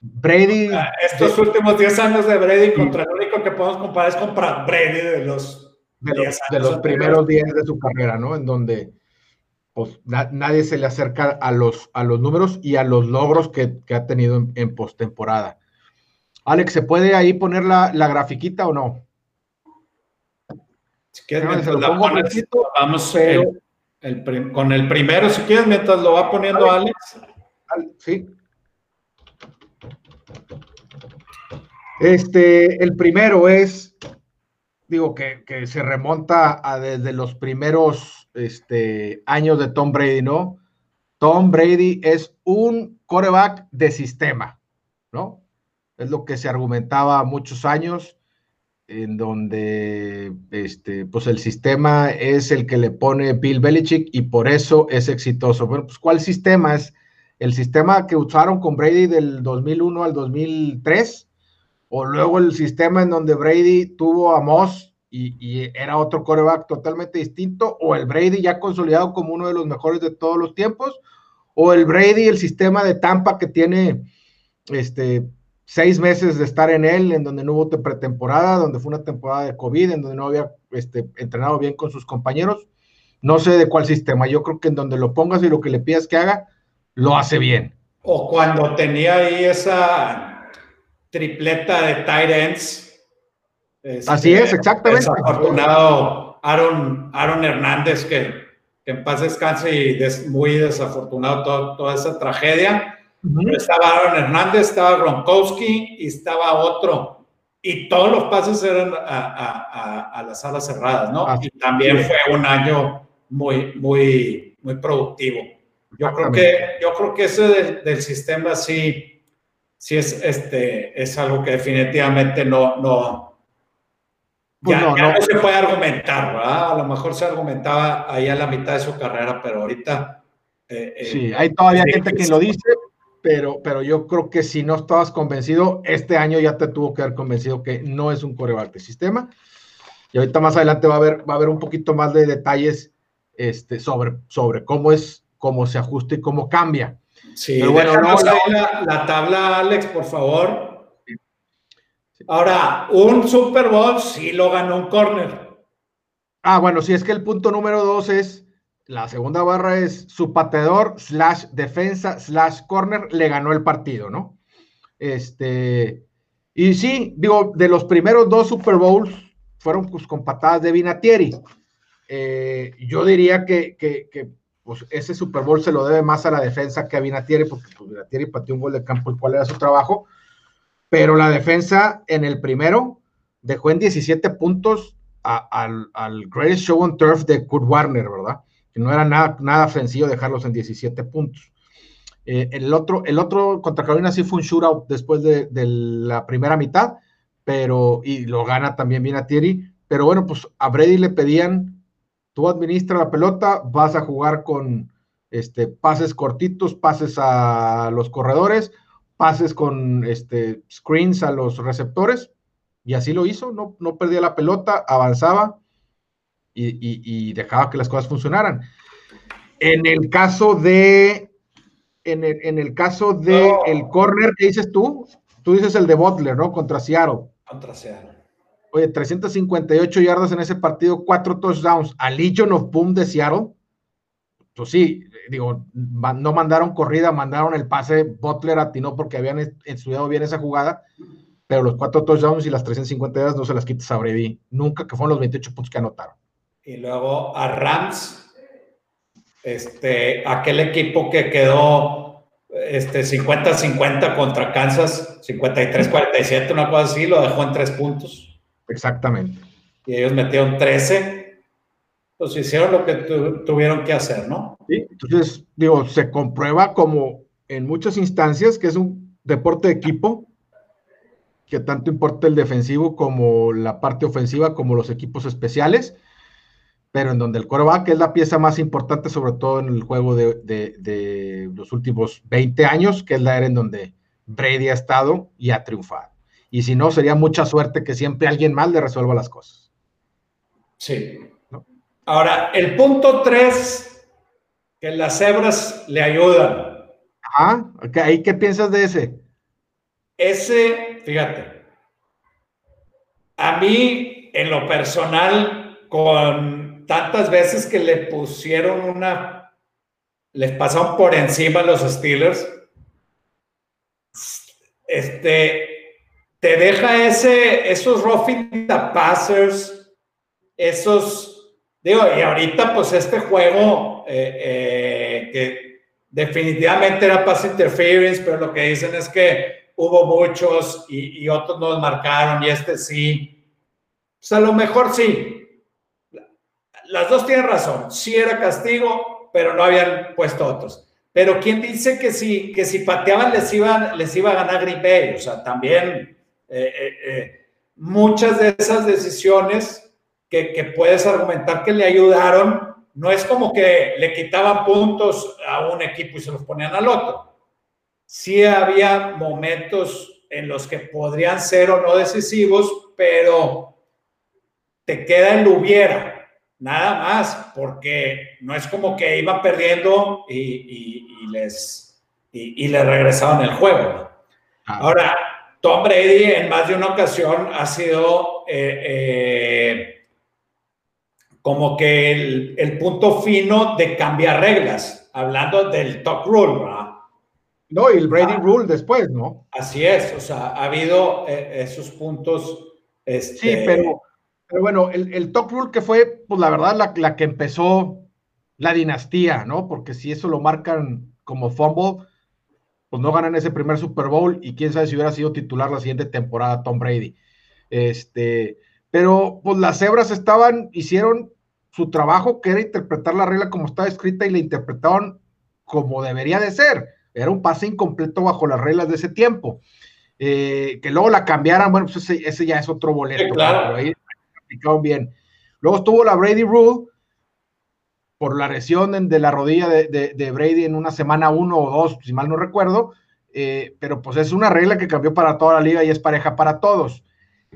Brady. Estos últimos 10 años de Brady contra el único que podemos comparar es con Brady de los de los, primeros días de su carrera, ¿no? En donde pues, nadie se le acerca a los, a los números y a los logros que, ha tenido en, postemporada. Alex, ¿se puede ahí poner la, la grafiquita o no? Si quieres, vamos con el primero, si quieres, mientras lo va poniendo Alex. Sí. Este, el primero es digo, que, se remonta a desde los primeros este, años de Tom Brady, ¿no? Tom Brady es un coreback de sistema, ¿no? Es lo que se argumentaba muchos años, en donde este, pues el sistema es el que le pone Bill Belichick y por eso es exitoso. Bueno, pues ¿cuál sistema es? El sistema que usaron con Brady del 2001 al 2003 o luego el sistema en donde Brady tuvo a Moss y, era otro coreback totalmente distinto, o el Brady ya consolidado como uno de los mejores de todos los tiempos, o el Brady, el sistema de Tampa que tiene este, seis meses de estar en él, en donde no hubo pretemporada, donde fue una temporada de COVID, en donde no había este, entrenado bien con sus compañeros. No sé de cuál sistema, yo creo que en donde lo pongas y lo que le pidas que haga, lo hace bien. O cuando tenía ahí esa tripleta de tight ends. Este, Así es, exactamente. Desafortunado Aaron, Aaron Hernández, que, en paz descanse y muy desafortunado toda esa tragedia. Estaba Aaron Hernández, estaba Gronkowski y estaba otro. Y todos los pases eran a, las salas cerradas, ¿no? y también fue un año muy, muy, muy productivo. Yo creo que, yo creo que ese del sistema sí sí es, este, es algo que definitivamente no, no, pues ya, no, se puede argumentar, ¿verdad? A lo mejor se argumentaba ahí a la mitad de su carrera, pero ahorita... Eh, eh, sí, hay todavía gente que lo dice, pero, pero yo creo que si no estabas convencido, este año ya te tuvo que haber convencido que no es un coreback de sistema. Y ahorita más adelante va a haber, va a haber un poquito más de detalles este, sobre, sobre cómo es, cómo se ajusta y cómo cambia. Sí, Pero bueno, no, la, la, tabla, Alex, por favor. Ahora, un Super Bowl sí lo ganó un corner. Ah, bueno, si es que el punto número dos es, la segunda barra es su pateador slash defensa slash corner le ganó el partido, ¿no? Este, y sí, digo, de los primeros dos Super Bowls fueron pues, con patadas de Vinatieri. Eh, yo diría que, que, que pues ese Super Bowl se lo debe más a la defensa que a Vinatieri, porque pues, Vinatieri pateó un gol de campo, el cual era su trabajo, pero la defensa en el primero dejó en 17 puntos al, al Greatest Show on Turf de Kurt Warner, ¿verdad? Que no era nada, nada ofensivo dejarlos en 17 puntos. Eh, el, otro, el otro contra Carolina sí fue un shootout después de, la primera mitad, pero, y lo gana también Thierry, pero bueno, pues a Brady le pedían, tú administra la pelota, vas a jugar con este, pases cortitos, pases a los corredores, pases con este, screens a los receptores, y así lo hizo, no, no perdía la pelota, avanzaba y, dejaba que las cosas funcionaran. En el caso de, en el, caso de el corner, ¿qué dices tú? Tú dices el de Butler, ¿no? Contra Seattle. Contra Seattle. Oye, 358 yardas en ese partido, cuatro touchdowns. A Legion of Boom de. Pues sí, digo, no mandaron corrida, mandaron el pase. Butler atinó porque habían estudiado bien esa jugada pero los cuatro touchdowns y las 350 yardas no se las quites a Brady, nunca, que fueron los 28 puntos que anotaron. Y luego a Rams, este, aquel equipo que quedó este, 50-50 contra Kansas, 53-47, una cosa así, lo dejó en tres puntos. Exactamente. Y ellos metieron 13, pues hicieron lo que tuvieron que hacer, ¿no? Sí, entonces, digo, se comprueba como en muchas instancias que es un deporte de equipo, que tanto importa el defensivo como la parte ofensiva, como los equipos especiales, pero en donde el coreback es la pieza más importante, sobre todo en el juego de, los últimos 20 años, que es la era en donde Brady ha estado y ha triunfado. Y si no, sería mucha suerte que siempre alguien más le resuelva las cosas. Sí. Ahora, el punto 3, que las cebras le ayudan. Ajá, ¿ahí qué piensas de ese? Ese, fíjate, a mí en lo personal, con tantas veces que le pusieron una, les pasaron por encima los Steelers, este, te deja esos roughing the passers, esos, digo, y ahorita pues este juego eh, eh, que definitivamente era pass interference, pero lo que dicen es que hubo muchos y, otros nos marcaron y este sí. Pues a lo mejor sí. Las dos tienen razón. Sí era castigo, pero no habían puesto otros. Pero ¿quién dice que si, que si pateaban les iba, les iba a ganar Green? O sea, también eh, eh, eh, muchas de esas decisiones que, que puedes argumentar que le ayudaron, no es como que le quitaban puntos a un equipo y se los ponían al otro sí había momentos en los que podrían ser o no decisivos, pero te queda el hubiera, nada más, porque no es como que iba perdiendo y, les, y, le regresaban el juego. Ah. Ahora, Tom Brady en más de una ocasión ha sido eh, eh, como que el, el, punto fino de cambiar reglas, hablando del top rule, ¿verdad? No, y el Brady ah. Rule después, ¿no? Así es, o sea, ha habido eh, esos puntos. Este... Sí, pero, pero bueno, el, el, Top Rule que fue, pues la verdad, la, la, que empezó la dinastía, ¿no? Porque si eso lo marcan como fumble, pues no ganan ese primer Super Bowl y quién sabe si hubiera sido titular la siguiente temporada Tom Brady. Este, pero pues las cebras estaban, hicieron su trabajo, que era interpretar la regla como estaba escrita y la interpretaron como debería de ser era un pase incompleto bajo las reglas de ese tiempo. Eh, que luego la cambiaran, bueno, pues ese, ya es otro boleto. claro. ahí aplicaron bien. Luego estuvo la Brady Rule por la lesión de la rodilla de, Brady en una semana uno o dos, si mal no recuerdo. Eh, pero pues es una regla que cambió para toda la liga y es pareja para todos.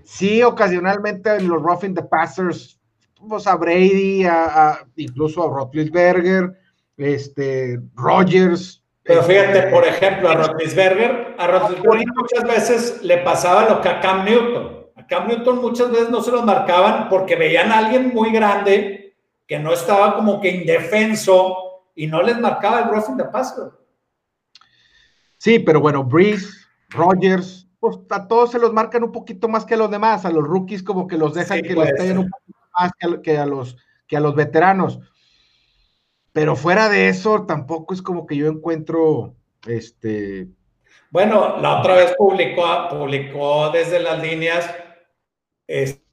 Sí, ocasionalmente en los roughing the passers, pues a Brady, a, incluso a Roethlisberger, este, Rogers, pero fíjate, por ejemplo, a Roethlisberger, a Roethlisberger muchas veces le pasaba lo que a Cam Newton. A Cam Newton muchas veces no se los marcaban porque veían a alguien muy grande que no estaba como que indefenso y no les marcaba el roughing de paso. Sí, pero bueno, Breeze, Rogers, pues a todos se los marcan un poquito más que a los demás, a los rookies como que los dejan que los peguen un poquito más que a, los, que a los veteranos. Pero fuera de eso, tampoco es como que yo encuentro este. Bueno, la otra vez publicó, publicó desde las líneas este,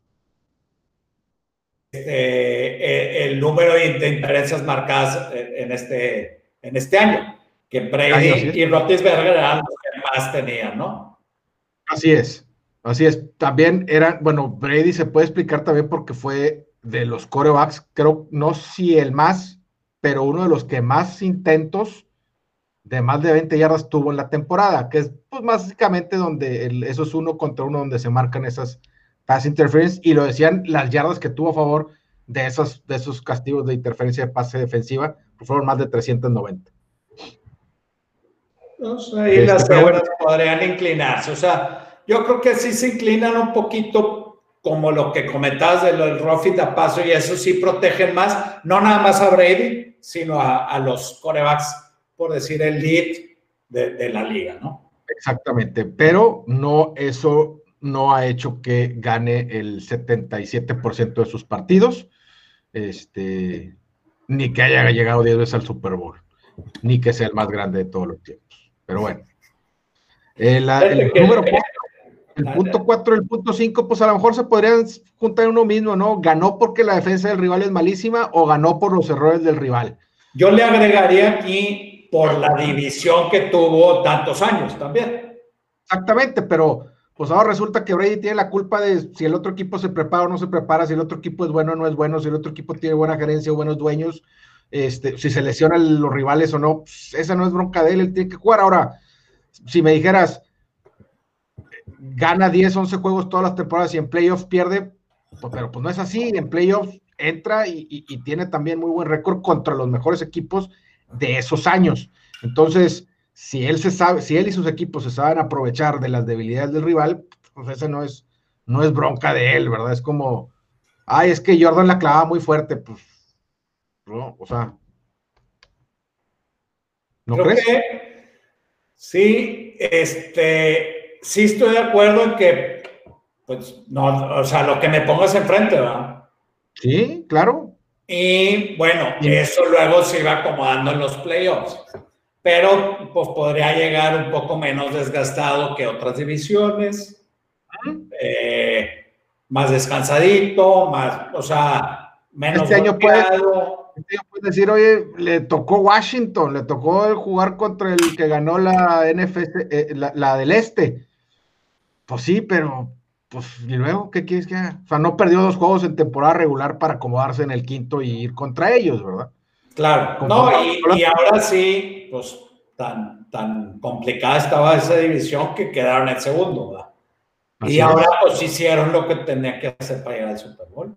eh, el número de, intereses marcadas en este, en este año, que Brady y Roethlisberger eran los que más tenían, ¿no? Así es, así es. También eran, bueno, Brady se puede explicar también porque fue de los corebacks, creo, no si el más, pero uno de los que más intentos de más de 20 yardas tuvo en la temporada, que es pues básicamente donde eso es uno contra uno donde se marcan esas pass interference y lo decían las yardas que tuvo a favor de esos, de esos castigos de interferencia de pase defensiva, pues fueron más de 390. y las este, podrían inclinarse, o sea, yo creo que sí se inclinan un poquito como lo que comentabas de del Rofit a paso y eso sí protegen más, no nada más a Brady, sino a, a los corebacks por decir, el lead de, la liga, ¿no? Exactamente, pero no, eso no ha hecho que gane el 77% de sus partidos, este, ni que haya llegado 10 veces al Super Bowl, ni que sea el más grande de todos los tiempos. Pero bueno. el número el punto 4 el punto 5, pues a lo mejor se podrían juntar uno mismo, ¿no? ¿Ganó porque la defensa del rival es malísima o ganó por los errores del rival? Yo le agregaría aquí por la división que tuvo tantos años también. Exactamente, pero pues ahora resulta que Brady tiene la culpa de si el otro equipo se prepara o no se prepara, si el otro equipo es bueno o no es bueno, si el otro equipo tiene buena gerencia o buenos dueños, este, si se lesionan los rivales o no, pues, esa no es bronca de él, él tiene que jugar. Ahora, si me dijeras, gana 10, 11 juegos todas las temporadas y en playoffs pierde, pues, pero pues no es así, en playoffs entra y tiene también muy buen récord contra los mejores equipos de esos años. Entonces, si él se sabe, si él y sus equipos se saben aprovechar de las debilidades del rival, pues ese no es, no es bronca de él, ¿verdad? Es como, ay, es que Jordan la clavaba muy fuerte, pues, no, o sea. ¿No crees? sí, este, sí estoy de acuerdo en que, pues, no, o sea, lo que me pongas enfrente, ¿verdad? Sí, claro. Y bueno, eso luego se iba acomodando en los playoffs. Pero pues podría llegar un poco menos desgastado que otras divisiones. Eh, más descansadito, más, o sea, menos este año, puede, este decir, oye, le tocó Washington, le tocó jugar contra el que ganó la NFC, eh, la del Este. Pues sí, pero pues, y luego, ¿qué quieres que haga? O sea, no perdió dos juegos en temporada regular para acomodarse en el quinto y ir contra ellos, ¿verdad? Claro, no, y, ahora sí, pues tan, tan complicada estaba esa división que quedaron en segundo, ¿verdad? y ahora pues hicieron lo que tenía que hacer para llegar al Super Bowl,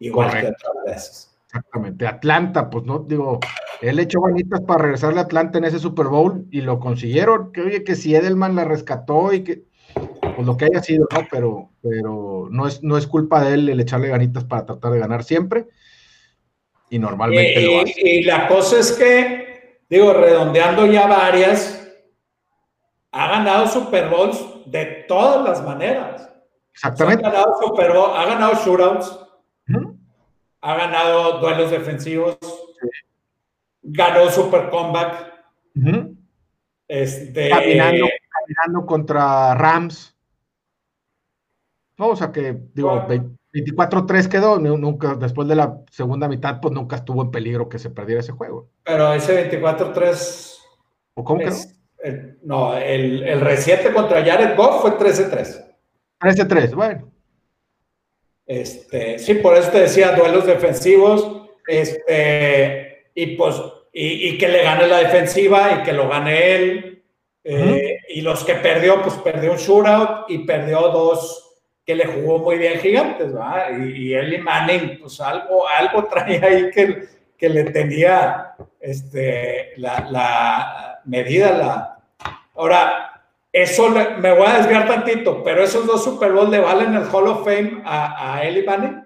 igual que otras veces. Exactamente, Atlanta, pues no, digo, él echó ganitas para regresarle a Atlanta en ese Super Bowl y lo consiguieron, que oye, que si Edelman la rescató y que pues lo que haya sido, ¿no? Pero, pero no, es, no es culpa de él el echarle ganitas para tratar de ganar siempre. Y normalmente lo hace. Y la cosa es que, digo, redondeando ya varias, ha ganado Super Bowls de todas las maneras. Exactamente. ha ganado Super Bowl, ha ganado shootouts, ha ganado duelos defensivos, ganó Super Comeback. este, caminando, caminando contra Rams. No, o sea que, digo, 24-3 quedó, nunca, después de la segunda mitad, pues nunca estuvo en peligro que se perdiera ese juego. Pero ese 24-3. ¿O cómo quedó? no, el, el reciente contra Jared Goff fue 13-3. 13-3, bueno. Este, sí, por eso te decía duelos defensivos, este, y pues, y, que le gane la defensiva y que lo gane él. Eh, y los que perdió, pues perdió un shootout y perdió dos que le jugó muy bien Gigantes, ¿verdad? Y, y Eli Manning, pues algo, algo traía ahí que, que le tenía este, la, la medida. La... Ahora, eso me voy a desviar tantito, pero esos dos Super Bowl le valen el Hall of Fame a, a Eli Manning.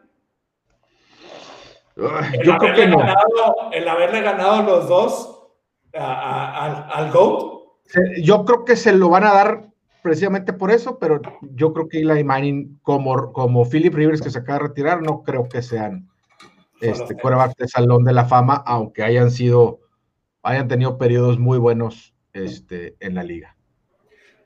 yo creo que no. Ganado, el haberle ganado los dos al, al GOAT. Yo creo que se lo van a dar precisamente por eso, pero yo creo que Eli Manning, como, como Philip Rivers, que se acaba de retirar, no creo que sean este quarterback de Salón de la Fama, aunque hayan sido, hayan tenido periodos muy buenos este, en la liga.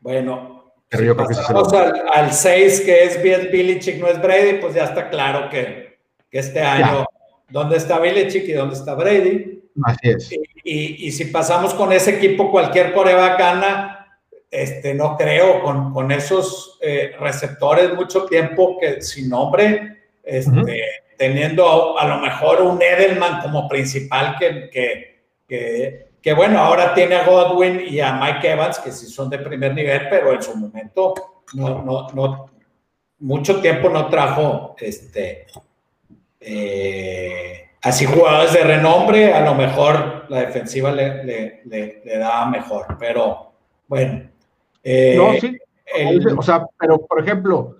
Bueno, pero yo creo que al 6, que es Bill Belichick, no es Brady, pues ya está claro que, que este año, ¿dónde está Belichick y dónde está Brady? Así es. y, si pasamos con ese equipo, cualquier coreback gana, este, no creo, con, con esos eh, receptores mucho tiempo que sin nombre, este, teniendo a, lo mejor un Edelman como principal que, que, que, que, bueno, ahora tiene a Godwin y a Mike Evans, que sí son de primer nivel, pero en su momento no, no, no mucho tiempo no trajo este, eh, así jugadores de renombre, a lo mejor la defensiva le, le, le, da mejor, pero bueno. Eh, no, sí. o sea, pero por ejemplo,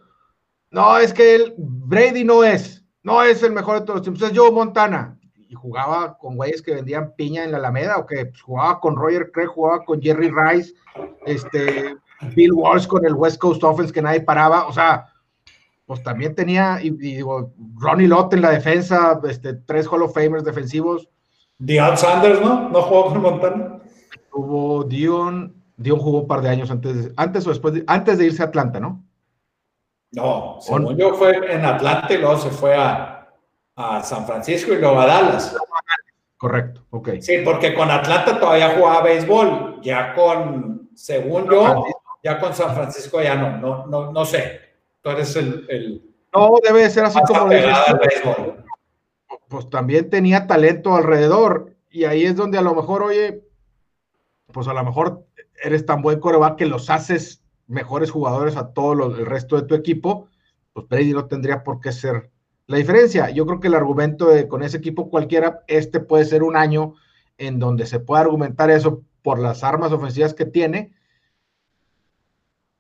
no, es que el Brady no es, no es el mejor de todos los tiempos, es Joe Montana. Y jugaba con güeyes que vendían piña en la Alameda, o que pues, jugaba con Roger Craig, jugaba con Jerry Rice, este, Bill Walsh con el West Coast Offense que nadie paraba, o sea, pues también tenía, y, digo, Ronnie Lott en la defensa, este, tres Hall of Famers defensivos. Dion Sanders, ¿no? ¿No jugó con Montana? Hubo Dion, Dion jugó un par de años antes, antes o después, antes de irse a Atlanta, ¿no? No, según yo fue en Atlanta y luego se fue a, a San Francisco y luego a Dallas. Correcto, ok. Sí, porque con Atlanta todavía jugaba béisbol, ya con, según yo, ya con San Francisco ya no, no, no, no sé tú eres el... no, debe ser así como... Pues también tenía talento alrededor y ahí es donde a lo mejor, oye, pues a lo mejor eres tan buen coreback que los haces mejores jugadores a todo el resto de tu equipo, pues Brady no tendría por qué ser la diferencia. Yo creo que el argumento de con ese equipo cualquiera, este puede ser un año en donde se puede argumentar eso por las armas ofensivas que tiene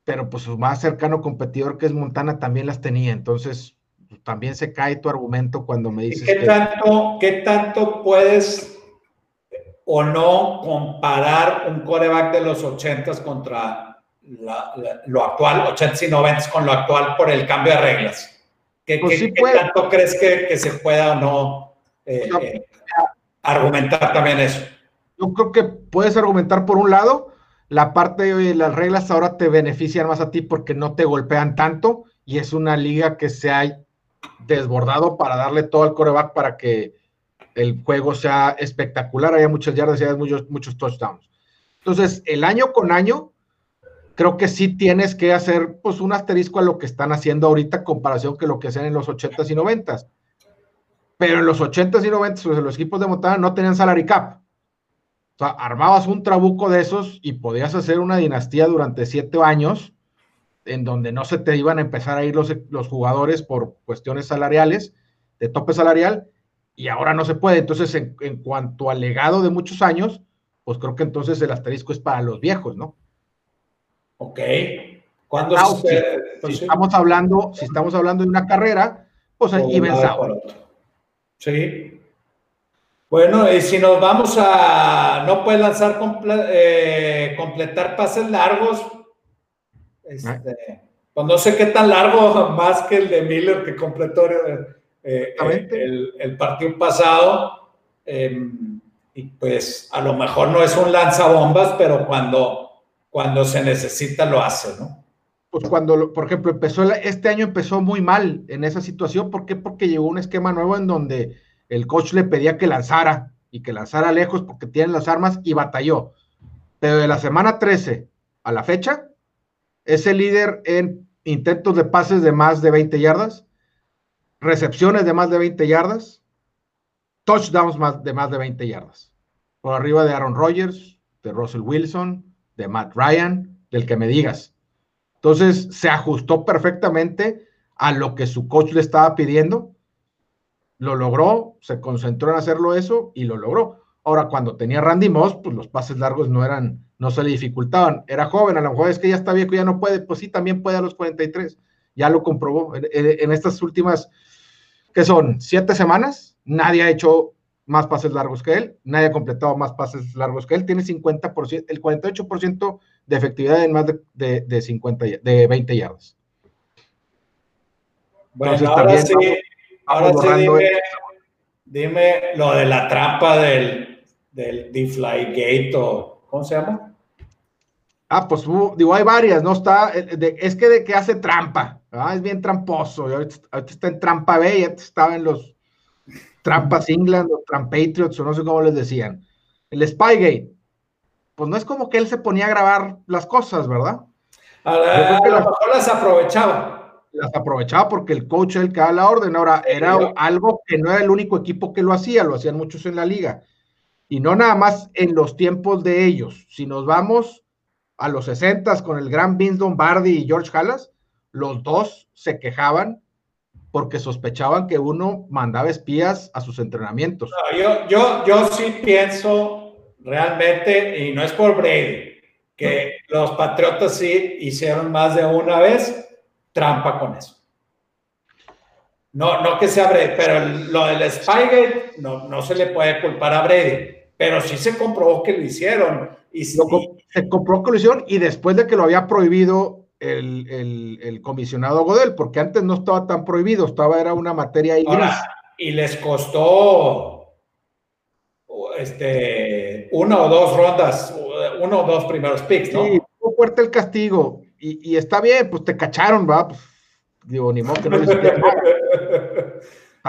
pero pues su más cercano competidor que es Montana también las tenía, entonces también se cae tu argumento cuando me dices... ¿Qué, tanto, ¿Qué tanto puedes o no comparar un coreback de los 80 contra lo actual, 80 y 90 con lo actual por el cambio de reglas? ¿Qué, pues tanto crees que, se pueda o no eh, eh, argumentar también eso? Yo creo que puedes argumentar por un lado, la parte de las reglas ahora te benefician más a ti porque no te golpean tanto y es una liga que se ha desbordado para darle todo al coreback para que el juego sea espectacular, haya muchas yardas y muchos, muchos touchdowns. Entonces, el año con año, creo que sí tienes que hacer pues un asterisco a lo que están haciendo ahorita comparación que lo que hacían en los 80s y 90s. Pero en los 80s y 90s, pues, los equipos de montada no tenían salary cap. O sea, armabas un trabuco de esos y podías hacer una dinastía durante siete años en donde no se te iban a empezar a ir los, los jugadores por cuestiones salariales, de tope salarial, y ahora no se puede. Entonces, en, cuanto al legado de muchos años, pues creo que entonces el asterisco es para los viejos, ¿no? Ok. ¿Cuándo si, estamos hablando, si estamos hablando de una carrera, pues ahí Sí. Bueno, y si nos vamos a, no puede lanzar, eh, completar pases largos, este, pues no sé qué tan largo, más que el de Miller que completó eh, eh, el, el, partido pasado. Em, y pues a lo mejor no es un lanzabombas, pero cuando, cuando se necesita lo hace, ¿no? Pues cuando, por ejemplo, empezó, este año empezó muy mal en esa situación. ¿Por qué? Porque llegó un esquema nuevo en donde el coach le pedía que lanzara y que lanzara lejos porque tienen las armas y batalló. Pero de la semana 13 a la fecha, es el líder en intentos de pases de más de 20 yardas, recepciones de más de 20 yardas, touchdowns de más de 20 yardas. Por arriba de Aaron Rodgers, de Russell Wilson, de Matt Ryan, del que me digas. Entonces se ajustó perfectamente a lo que su coach le estaba pidiendo lo logró, se concentró en hacerlo eso y lo logró. Ahora, cuando tenía Randy Moss, pues los pases largos no eran, no se le dificultaban. Era joven, a lo mejor es que ya está viejo, ya no puede, pues sí, también puede a los 43. Ya lo comprobó. En, estas últimas, que son? ¿Siete semanas? Nadie ha hecho más pases largos que él, nadie ha completado más pases largos que él. Tiene 50%, el 48% de efectividad en más de, de, 50, de 20 yardas. Bueno, ahora sí. Ahora sí, dime, lo de la trampa del, del Gate o ¿cómo se llama? Ah, pues digo, hay varias, ¿no? Está, eh, es que de que hace trampa, es bien tramposo. Ahorita, está en trampa B y estaba en los trampas England o Trump Patriots o no sé cómo les decían. el Spygate, pues no es como que él se ponía a grabar las cosas, ¿verdad? A, lo mejor las aprovechaba. Las aprovechaba porque el coach era el que daba la orden. Ahora, era algo que no era el único equipo que lo hacía, lo hacían muchos en la liga. Y no nada más en los tiempos de ellos. Si nos vamos a los 60 con el gran Vince Lombardi y George Halas, los dos se quejaban porque sospechaban que uno mandaba espías a sus entrenamientos. yo, yo, yo sí pienso realmente, y no es por Brady, que los Patriotas sí hicieron más de una vez trampa con eso. No, no que sea Brady, pero lo del Spygate no, no se le puede culpar a Brady, pero sí se comprobó que lo hicieron. Y, se comprobó que lo hicieron y después de que lo había prohibido el, comisionado Godel, porque antes no estaba tan prohibido, estaba, era una materia ahí Y les costó este, una o dos rondas, uno o dos primeros picks, ¿no? Sí, fue fuerte el castigo. Y, está bien, pues te cacharon, va. Pues, digo, ni modo que no les Está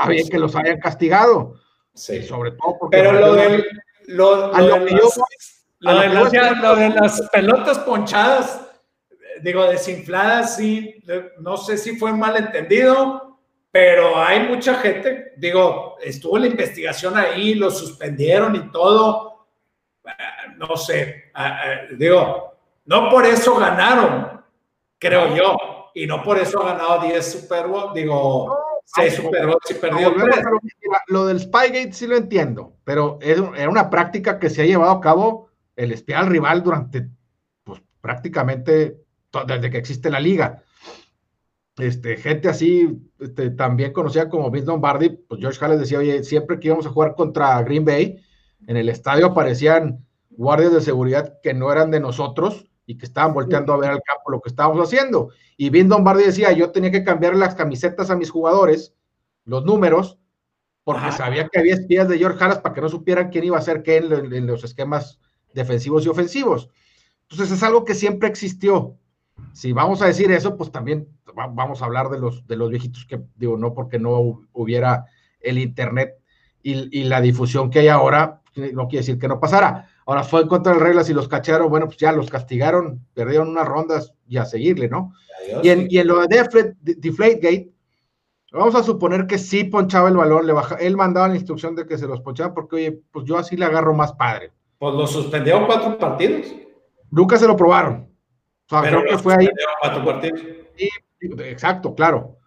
bien que los hayan castigado. Sí. sobre todo porque. Pero lo, del, lo, de las pelotas ponchadas digo, desinfladas, sí, no sé si fue mal entendido, pero hay mucha gente, digo, estuvo la investigación ahí, lo suspendieron y todo, eh, no sé, digo, no por eso ganaron, creo yo, y no por eso ha ganado 10 Super Bowl, digo, 6 Super Bowl y perdió Lo del Spygate sí lo entiendo, pero era una práctica que se ha llevado a cabo el espiar al rival durante, pues prácticamente desde que existe la liga. Este, gente así, este, también conocida como Vince Lombardi, pues George Halle decía, oye, siempre que íbamos a jugar contra Green Bay, en el estadio aparecían guardias de seguridad que no eran de nosotros y que estaban volteando a ver al campo lo que estábamos haciendo. Y Vince Lombardi decía, yo tenía que cambiar las camisetas a mis jugadores, los números, porque sabía que había espías de George Halas para que no supieran quién iba a ser qué en los esquemas defensivos y ofensivos. Entonces es algo que siempre existió si vamos a decir eso, pues también vamos a hablar de los, de los viejitos que, digo, no porque no hubiera el Internet y, la difusión que hay ahora, no quiere decir que no pasara. Ahora fue en contra de las reglas y los cacharon, bueno, pues ya los castigaron, perdieron unas rondas y a seguirle, ¿no? y, en, y en lo de Deflategate, vamos a suponer que sí ponchaba el balón, le baja, él mandaba la instrucción de que se los ponchaba porque, oye, pues yo así le agarro más padre. Pues lo suspendieron cuatro partidos. Nunca se lo probaron. O creo que fue ahí. exacto, claro.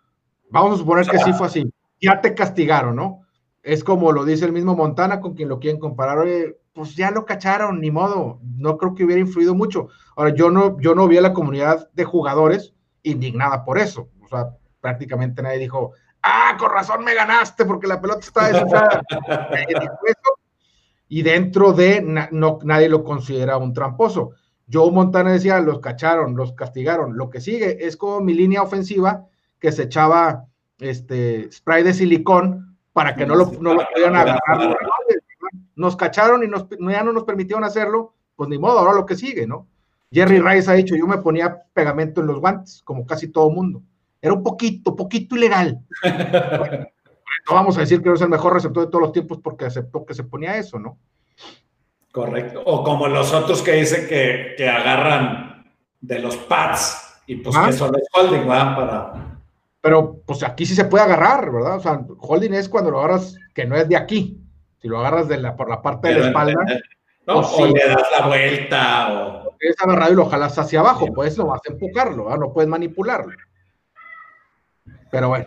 Vamos a suponer que sí fue así. Ya te castigaron, ¿no? Es como lo dice el mismo Montana con quien lo quieren comparar. Oye, pues ya lo cacharon, ni modo. No creo que hubiera influido mucho. Ahora, yo no, yo no vi a la comunidad de jugadores indignada por eso. O sea, prácticamente nadie dijo, ah, con razón me ganaste porque la pelota está desinflada. y dentro de, no, nadie lo considera un tramposo. Joe Montana decía, los cacharon, los castigaron. Lo que sigue es como mi línea ofensiva que se echaba este spray de silicón para que no lo, no lo pudieran agarrar. Nos cacharon y nos, ya no nos permitieron hacerlo, pues ni modo, ahora lo que sigue, ¿no? Jerry Rice ha dicho, yo me ponía pegamento en los guantes, como casi todo mundo. Era un poquito, poquito ilegal. no vamos a decir que no es el mejor receptor de todos los tiempos porque aceptó que se ponía eso, ¿no? Correcto. O como los otros que dicen que, que agarran de los pads y pues que son los holding, ¿verdad? Para... Pero pues aquí sí se puede agarrar, ¿verdad? O sea, holding es cuando lo agarras que no es de aquí. Si lo agarras de la, por la parte de la espalda. No, o le das la vuelta o. Es agarrado y lo jalas hacia abajo, pues no vas a empujarlo, ¿verdad? no puedes manipularlo. Pero bueno.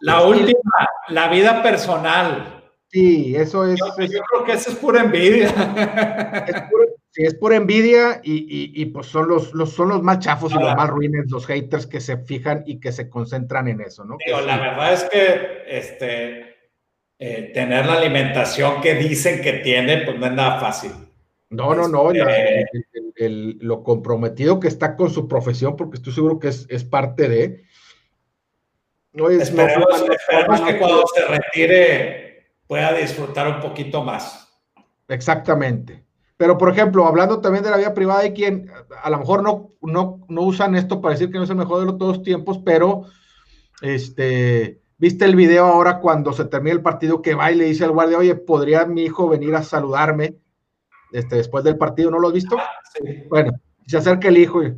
La última, la vida personal. Sí, eso es. Yo, creo que eso es pura envidia. sí, es pura envidia y, pues son los, los, son los más chafos y los más ruines, los haters que se fijan y que se concentran en eso, ¿no? la verdad es que este, eh, tener la alimentación que dicen que tiene, pues no es nada fácil. No, no, no. Este lo comprometido que está con su profesión, porque estoy seguro que es, es parte de. No es, esperemos, que cuando se retire pueda disfrutar un poquito más. Exactamente. Pero, por ejemplo, hablando también de la vida privada, hay quien a lo mejor no, no, no usan esto para decir que no es el mejor de los todos tiempos, pero este, viste el video ahora cuando se termina el partido que va y le dice al guardia, oye, ¿podría mi hijo venir a saludarme? este, después del partido, ¿no lo has visto? Bueno, se acerca el hijo y,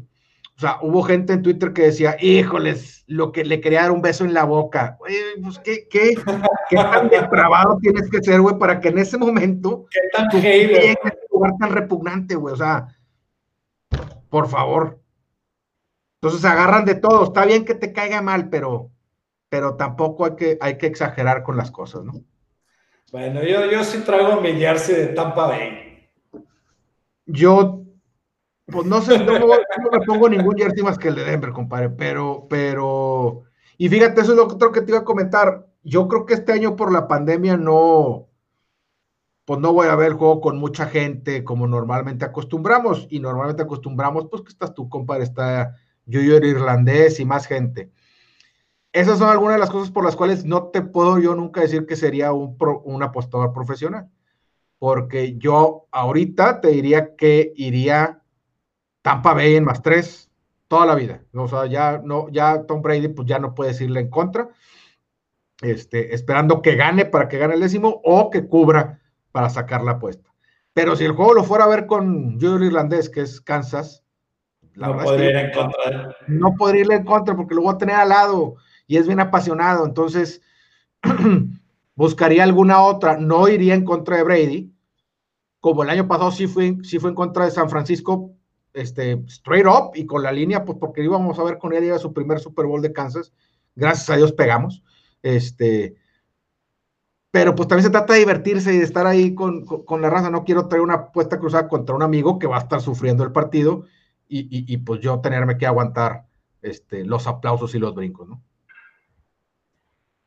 o sea, hubo gente en Twitter que decía, híjoles, lo que le quería dar un beso en la boca. Oye, pues, ¿qué, qué, qué tan depravado tienes que ser, güey, para que en ese momento ¿Qué tan tu hater? lugar tan repugnante, güey? O sea, por favor. Entonces agarran de todo. Está bien que te caiga mal, pero, pero tampoco hay que, hay que exagerar con las cosas, ¿no? Bueno, yo, yo sí traigo mi jersey de Tampa Bay. Yo, pues no sé, no, me pongo ningún jersey más que el de Denver, compadre, pero, pero, y fíjate, eso es lo otro que te iba a comentar. Yo creo que este año por la pandemia no, pues no voy a ver el juego con mucha gente como normalmente acostumbramos, y normalmente acostumbramos, pues que estás tú, compadre, está Junior Irlandés y más gente. Esas son algunas de las cosas por las cuales no te puedo yo nunca decir que sería un, pro- un apostador profesional porque yo ahorita te diría que iría Tampa Bay en más tres toda la vida. O sea, ya no, ya Tom Brady, pues ya no puedes irle en contra. Este, esperando que gane para que gane el décimo o que cubra para sacar la apuesta. Pero si el juego lo fuera a ver con Junior Irlandés, que es Kansas, la No podría ir en contra no podría irle en contra porque lo voy a tener al lado y es bien apasionado. Entonces, buscaría alguna otra. No iría en contra de Brady. Como el año pasado sí fue, sí fue en contra de San Francisco, este, straight up y con la línea, pues porque íbamos a ver con era su primer Super Bowl de Kansas. Gracias a Dios pegamos. Este, pero pues también se trata de divertirse y de estar ahí con, con, la raza. No quiero traer una apuesta cruzada contra un amigo que va a estar sufriendo el partido y, y, y pues yo tenerme que aguantar este, los aplausos y los brincos, ¿no?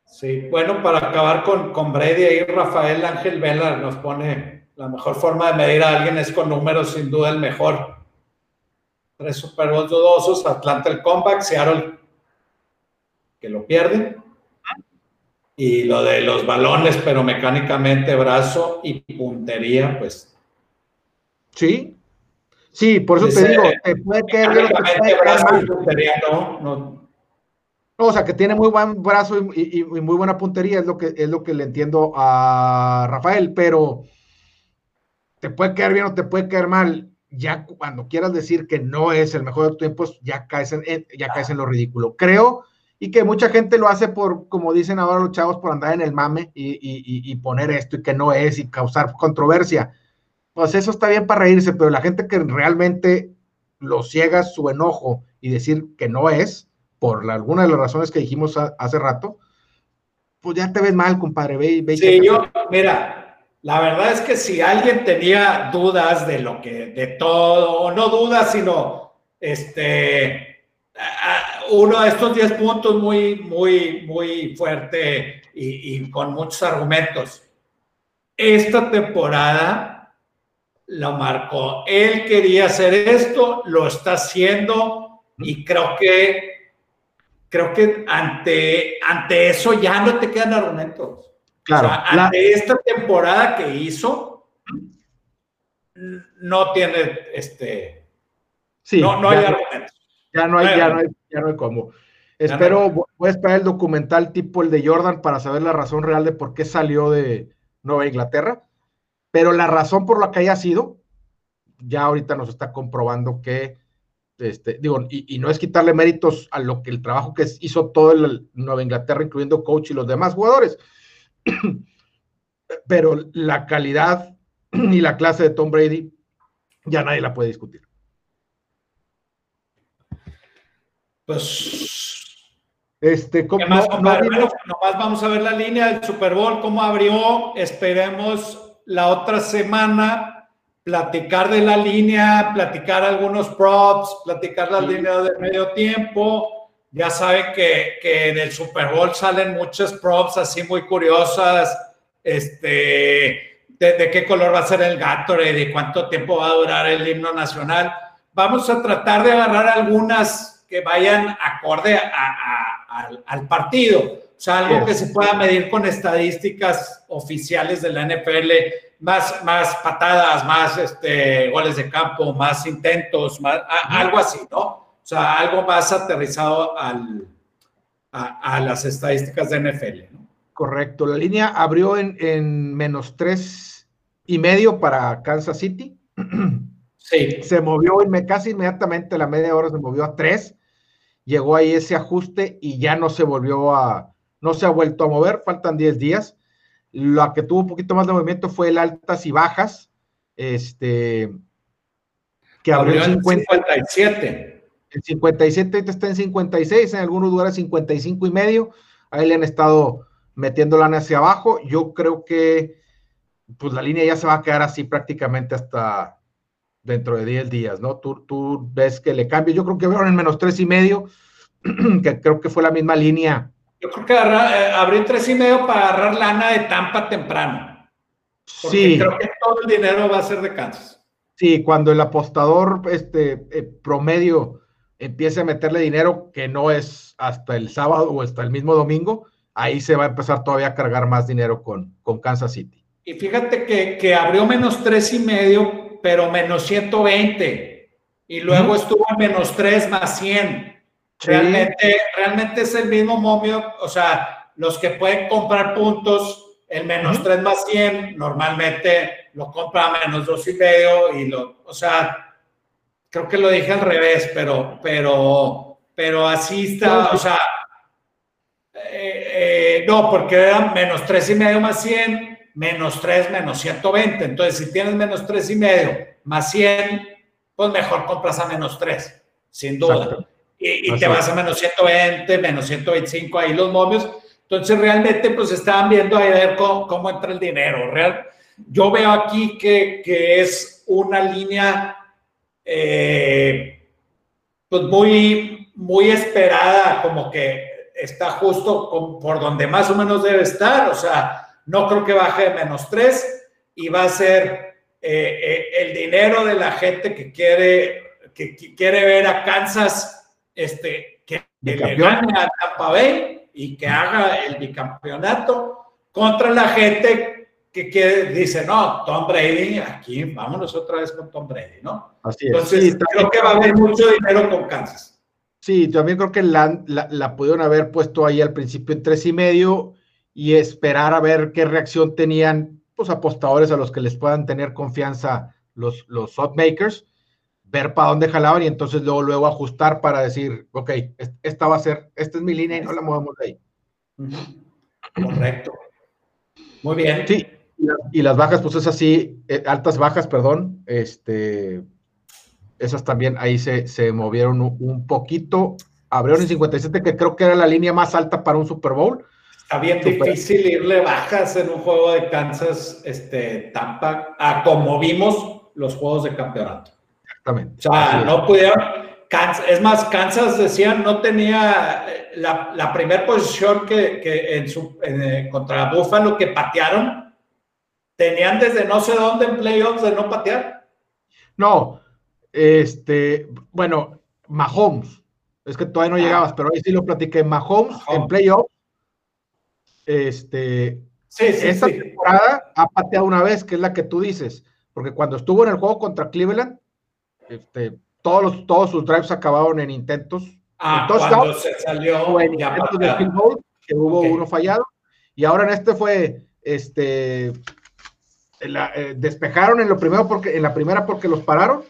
Sí, bueno, para acabar con, con Brady, ahí Rafael Ángel Vela nos pone la mejor forma de medir a alguien es con números, sin duda el mejor. Tres Super Bowls dudosos, Atlanta el comeback, Seattle que lo pierde. Y lo de los balones, pero mecánicamente brazo y puntería, pues. Sí, sí, por eso Dice, te digo, te puede caer bien o te puede brazo y mal. puntería, no, o sea, que tiene muy buen brazo y, y- y muy buena puntería, es lo que es lo que le entiendo a Rafael, pero te puede caer bien o te puede caer mal. Ya cuando quieras decir que no es el mejor de tus tiempos, ya caes en, en- ya caes en lo ridículo. Creo y que mucha gente lo hace por, como dicen ahora los chavos, por andar en el mame y, y- y- poner esto y que no es y causar controversia. Pues eso está bien para reírse, pero la gente que realmente lo ciega su enojo y decir que no es, por la- alguna de las razones que dijimos a- hace rato, pues ya te ves mal, compadre. Ve, ve Sí, yo, mira, la verdad es que si alguien tenía dudas de lo que, de todo, o no dudas, sino este, uno de estos 10 puntos muy, muy, muy fuerte y, y con muchos argumentos. Esta temporada lo marcó. Él quería hacer esto, lo está haciendo y creo que creo que ante, ante eso ya no te quedan argumentos. Claro, O sea, la- ante esta temporada que hizo, no tiene este. sí, no, no ya, hay argumentos. ya no hay, ya no hay, ya no hay cómo. Espero, voy a esperar el documental tipo el de Jordan para saber la razón real de por qué salió de Nueva Inglaterra, pero la razón por la que haya sido, ya ahorita nos está comprobando que, este, digo, y, y no es quitarle méritos a lo que el trabajo que hizo todo el Nueva Inglaterra, incluyendo coach y los demás jugadores, pero la calidad y la clase de Tom Brady ya nadie la puede discutir. Pues. Este, ¿Qué ¿cómo- más, no- no compadre? vimos- Bueno, nomás vamos a ver la línea del Super Bowl, cómo abrió. Esperemos la otra semana platicar de la línea, platicar algunos props, platicar las Sí. líneas de medio tiempo. Ya saben que, que en el Super Bowl salen muchas props así muy curiosas. Este, de, de qué color va a ser el Gatorade, de cuánto tiempo va a durar el himno nacional. Vamos a tratar de agarrar algunas que vayan acorde a- a- al, al partido. O sea, algo que se pueda medir con estadísticas oficiales de la NFL, más, más patadas, más este, goles de campo, más intentos, más, a- algo así, ¿no? O sea, algo más aterrizado al, a, a las estadísticas de NFL, ¿no? Correcto, la línea abrió en, en menos tres y medio para Kansas City. Sí. Se movió casi inmediatamente, la media hora se movió a 3, llegó ahí ese ajuste y ya no se volvió a, no se ha vuelto a mover, faltan 10 días. La que tuvo un poquito más de movimiento fue el altas y bajas, este, que abrió, en 57. En 57, ahorita está en 56, en algunos lugares 55 y medio. Ahí le han estado metiendo lana hacia abajo. Yo creo que pues la línea ya se va a quedar así prácticamente hasta dentro de 10 días, ¿no? Tú, tú ves que le cambia. Yo creo que vieron en menos tres y medio, que creo que fue la misma línea. Yo creo que eh, abrió tres y medio para agarrar lana de Tampa temprano. sí. Creo que todo el dinero va a ser de Kansas. Sí, cuando el apostador este, eh, promedio empiece a meterle dinero, que no es hasta el sábado o hasta el mismo domingo, ahí se va a empezar todavía a cargar más dinero con, con Kansas City. Y fíjate que, abrió menos tres y medio, pero menos 120. Y luego estuvo en menos 3 más 100. Realmente, realmente es el mismo momio. O sea, los que pueden comprar puntos, el menos 3 más 100, normalmente lo compra a menos dos y medio. Y lo, o sea, creo que lo dije al revés, pero, pero, pero así está. O sea, eh, eh, no, porque era menos tres y medio más 100 menos 3, menos 120. Entonces, si tienes menos 3 y medio más 100, pues mejor compras a menos 3, sin duda. Y, te vas a menos 120, menos 125, ahí los momios. Entonces, realmente, pues estaban viendo a ver cómo, entra el dinero. Real, yo veo aquí que, que es una línea, eh, pues muy, muy esperada, como que está justo por donde más o menos debe estar. O sea, no creo que baje de menos 3 y va a ser eh, eh, el dinero de la gente que quiere, que, quiere ver a Kansas este, que, le gane a Tampa Bay y que haga el bicampeonato contra la gente que quiere, dice, no, Tom Brady, aquí vámonos otra vez con Tom Brady, ¿no? Así es. Entonces, creo que va a haber mucho dinero con Kansas. Sí, también creo que la, la, la pudieron haber puesto ahí al principio en tres y medio y esperar a ver qué reacción tenían pues apostadores a los que les puedan tener confianza los, los makers, ver para dónde jalaban y entonces luego, luego ajustar para decir, ok, esta va a ser, esta es mi línea y no la movemos de ahí. Correcto. Muy bien. Sí, y las bajas, pues es así, eh, altas bajas, perdón, este, esas también ahí se, se movieron un, un poquito, abrieron en 57, que creo que era la línea más alta para un Super Bowl, Está bien difícil irle bajas en un juego de Kansas, este, Tampa, a como vimos los juegos de campeonato. Exactamente. O sea, no pudieron. es más, Kansas decían no tenía eh, la, la primera posición que, que en su, eh, contra Buffalo que patearon. Tenían desde no sé dónde en playoffs de no patear. No, este, bueno, Mahomes. Es que todavía no ah. llegabas, pero ahí sí lo platiqué. Mahomes. en playoffs este, esta temporada ha pateado una vez, que es la que tú dices, porque cuando estuvo en el juego contra Cleveland, este, todos, los, todos sus drives acabaron en intentos. Ah, cuando se salió en intentos de field goal, que hubo uno fallado, y ahora en este fue, este, eh, despejaron en lo primero porque, en la primera porque los pararon,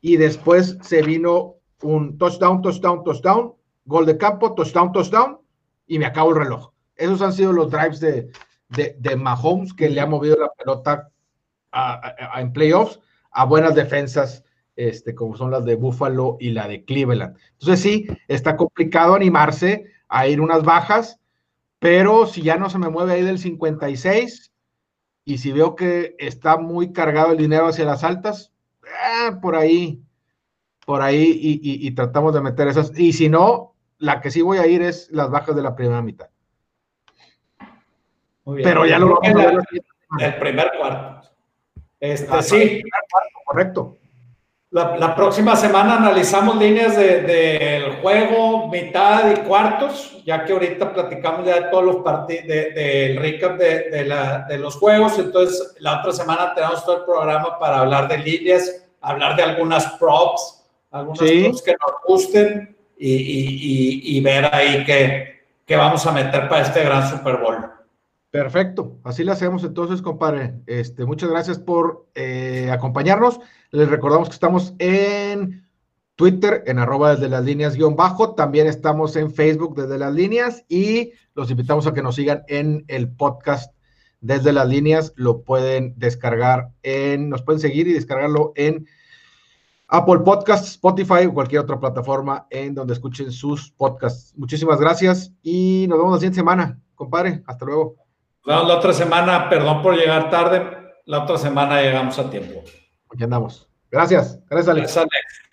y después se vino un touchdown, touchdown, touchdown, gol de campo, touchdown, touchdown, y me acabo el reloj. Esos han sido los drives de, de, Mahomes que le ha movido la pelota en playoffs a buenas defensas, este, como son las de Buffalo y la de Cleveland. Entonces sí, está complicado animarse a ir unas bajas, pero si ya no se me mueve ahí del 56 y si veo que está muy cargado el dinero hacia las altas, eh, por ahí, por ahí y tratamos de meter esas. Y si no, la que sí voy a ir es las bajas de la primera mitad. Pero ya lo vamos El primer cuarto. Este, ah, sí. correcto. La, próxima semana analizamos líneas del de, juego, mitad y cuartos, ya que ahorita platicamos ya de todos los partidos, del de, recap de, los juegos. Entonces, la otra semana tenemos todo el programa para hablar de líneas, hablar de algunas props, algunas props que nos gusten y, y, y, ver ahí qué, qué vamos a meter para este gran Super Bowl. Perfecto, así lo hacemos entonces, compadre. Este, muchas gracias por eh, acompañarnos. Les recordamos que estamos en Twitter, en arroba desde las líneas guion bajo. También estamos en Facebook desde las líneas y los invitamos a que nos sigan en el podcast desde las líneas. Lo pueden descargar en, nos pueden seguir y descargarlo en Apple Podcasts, Spotify o cualquier otra plataforma en donde escuchen sus podcasts. Muchísimas gracias y nos vemos la siguiente semana, compadre. Hasta luego. La otra semana, perdón por llegar tarde, la otra semana llegamos a tiempo. Aquí andamos. Gracias. Gracias, Alex. Gracias, Alex.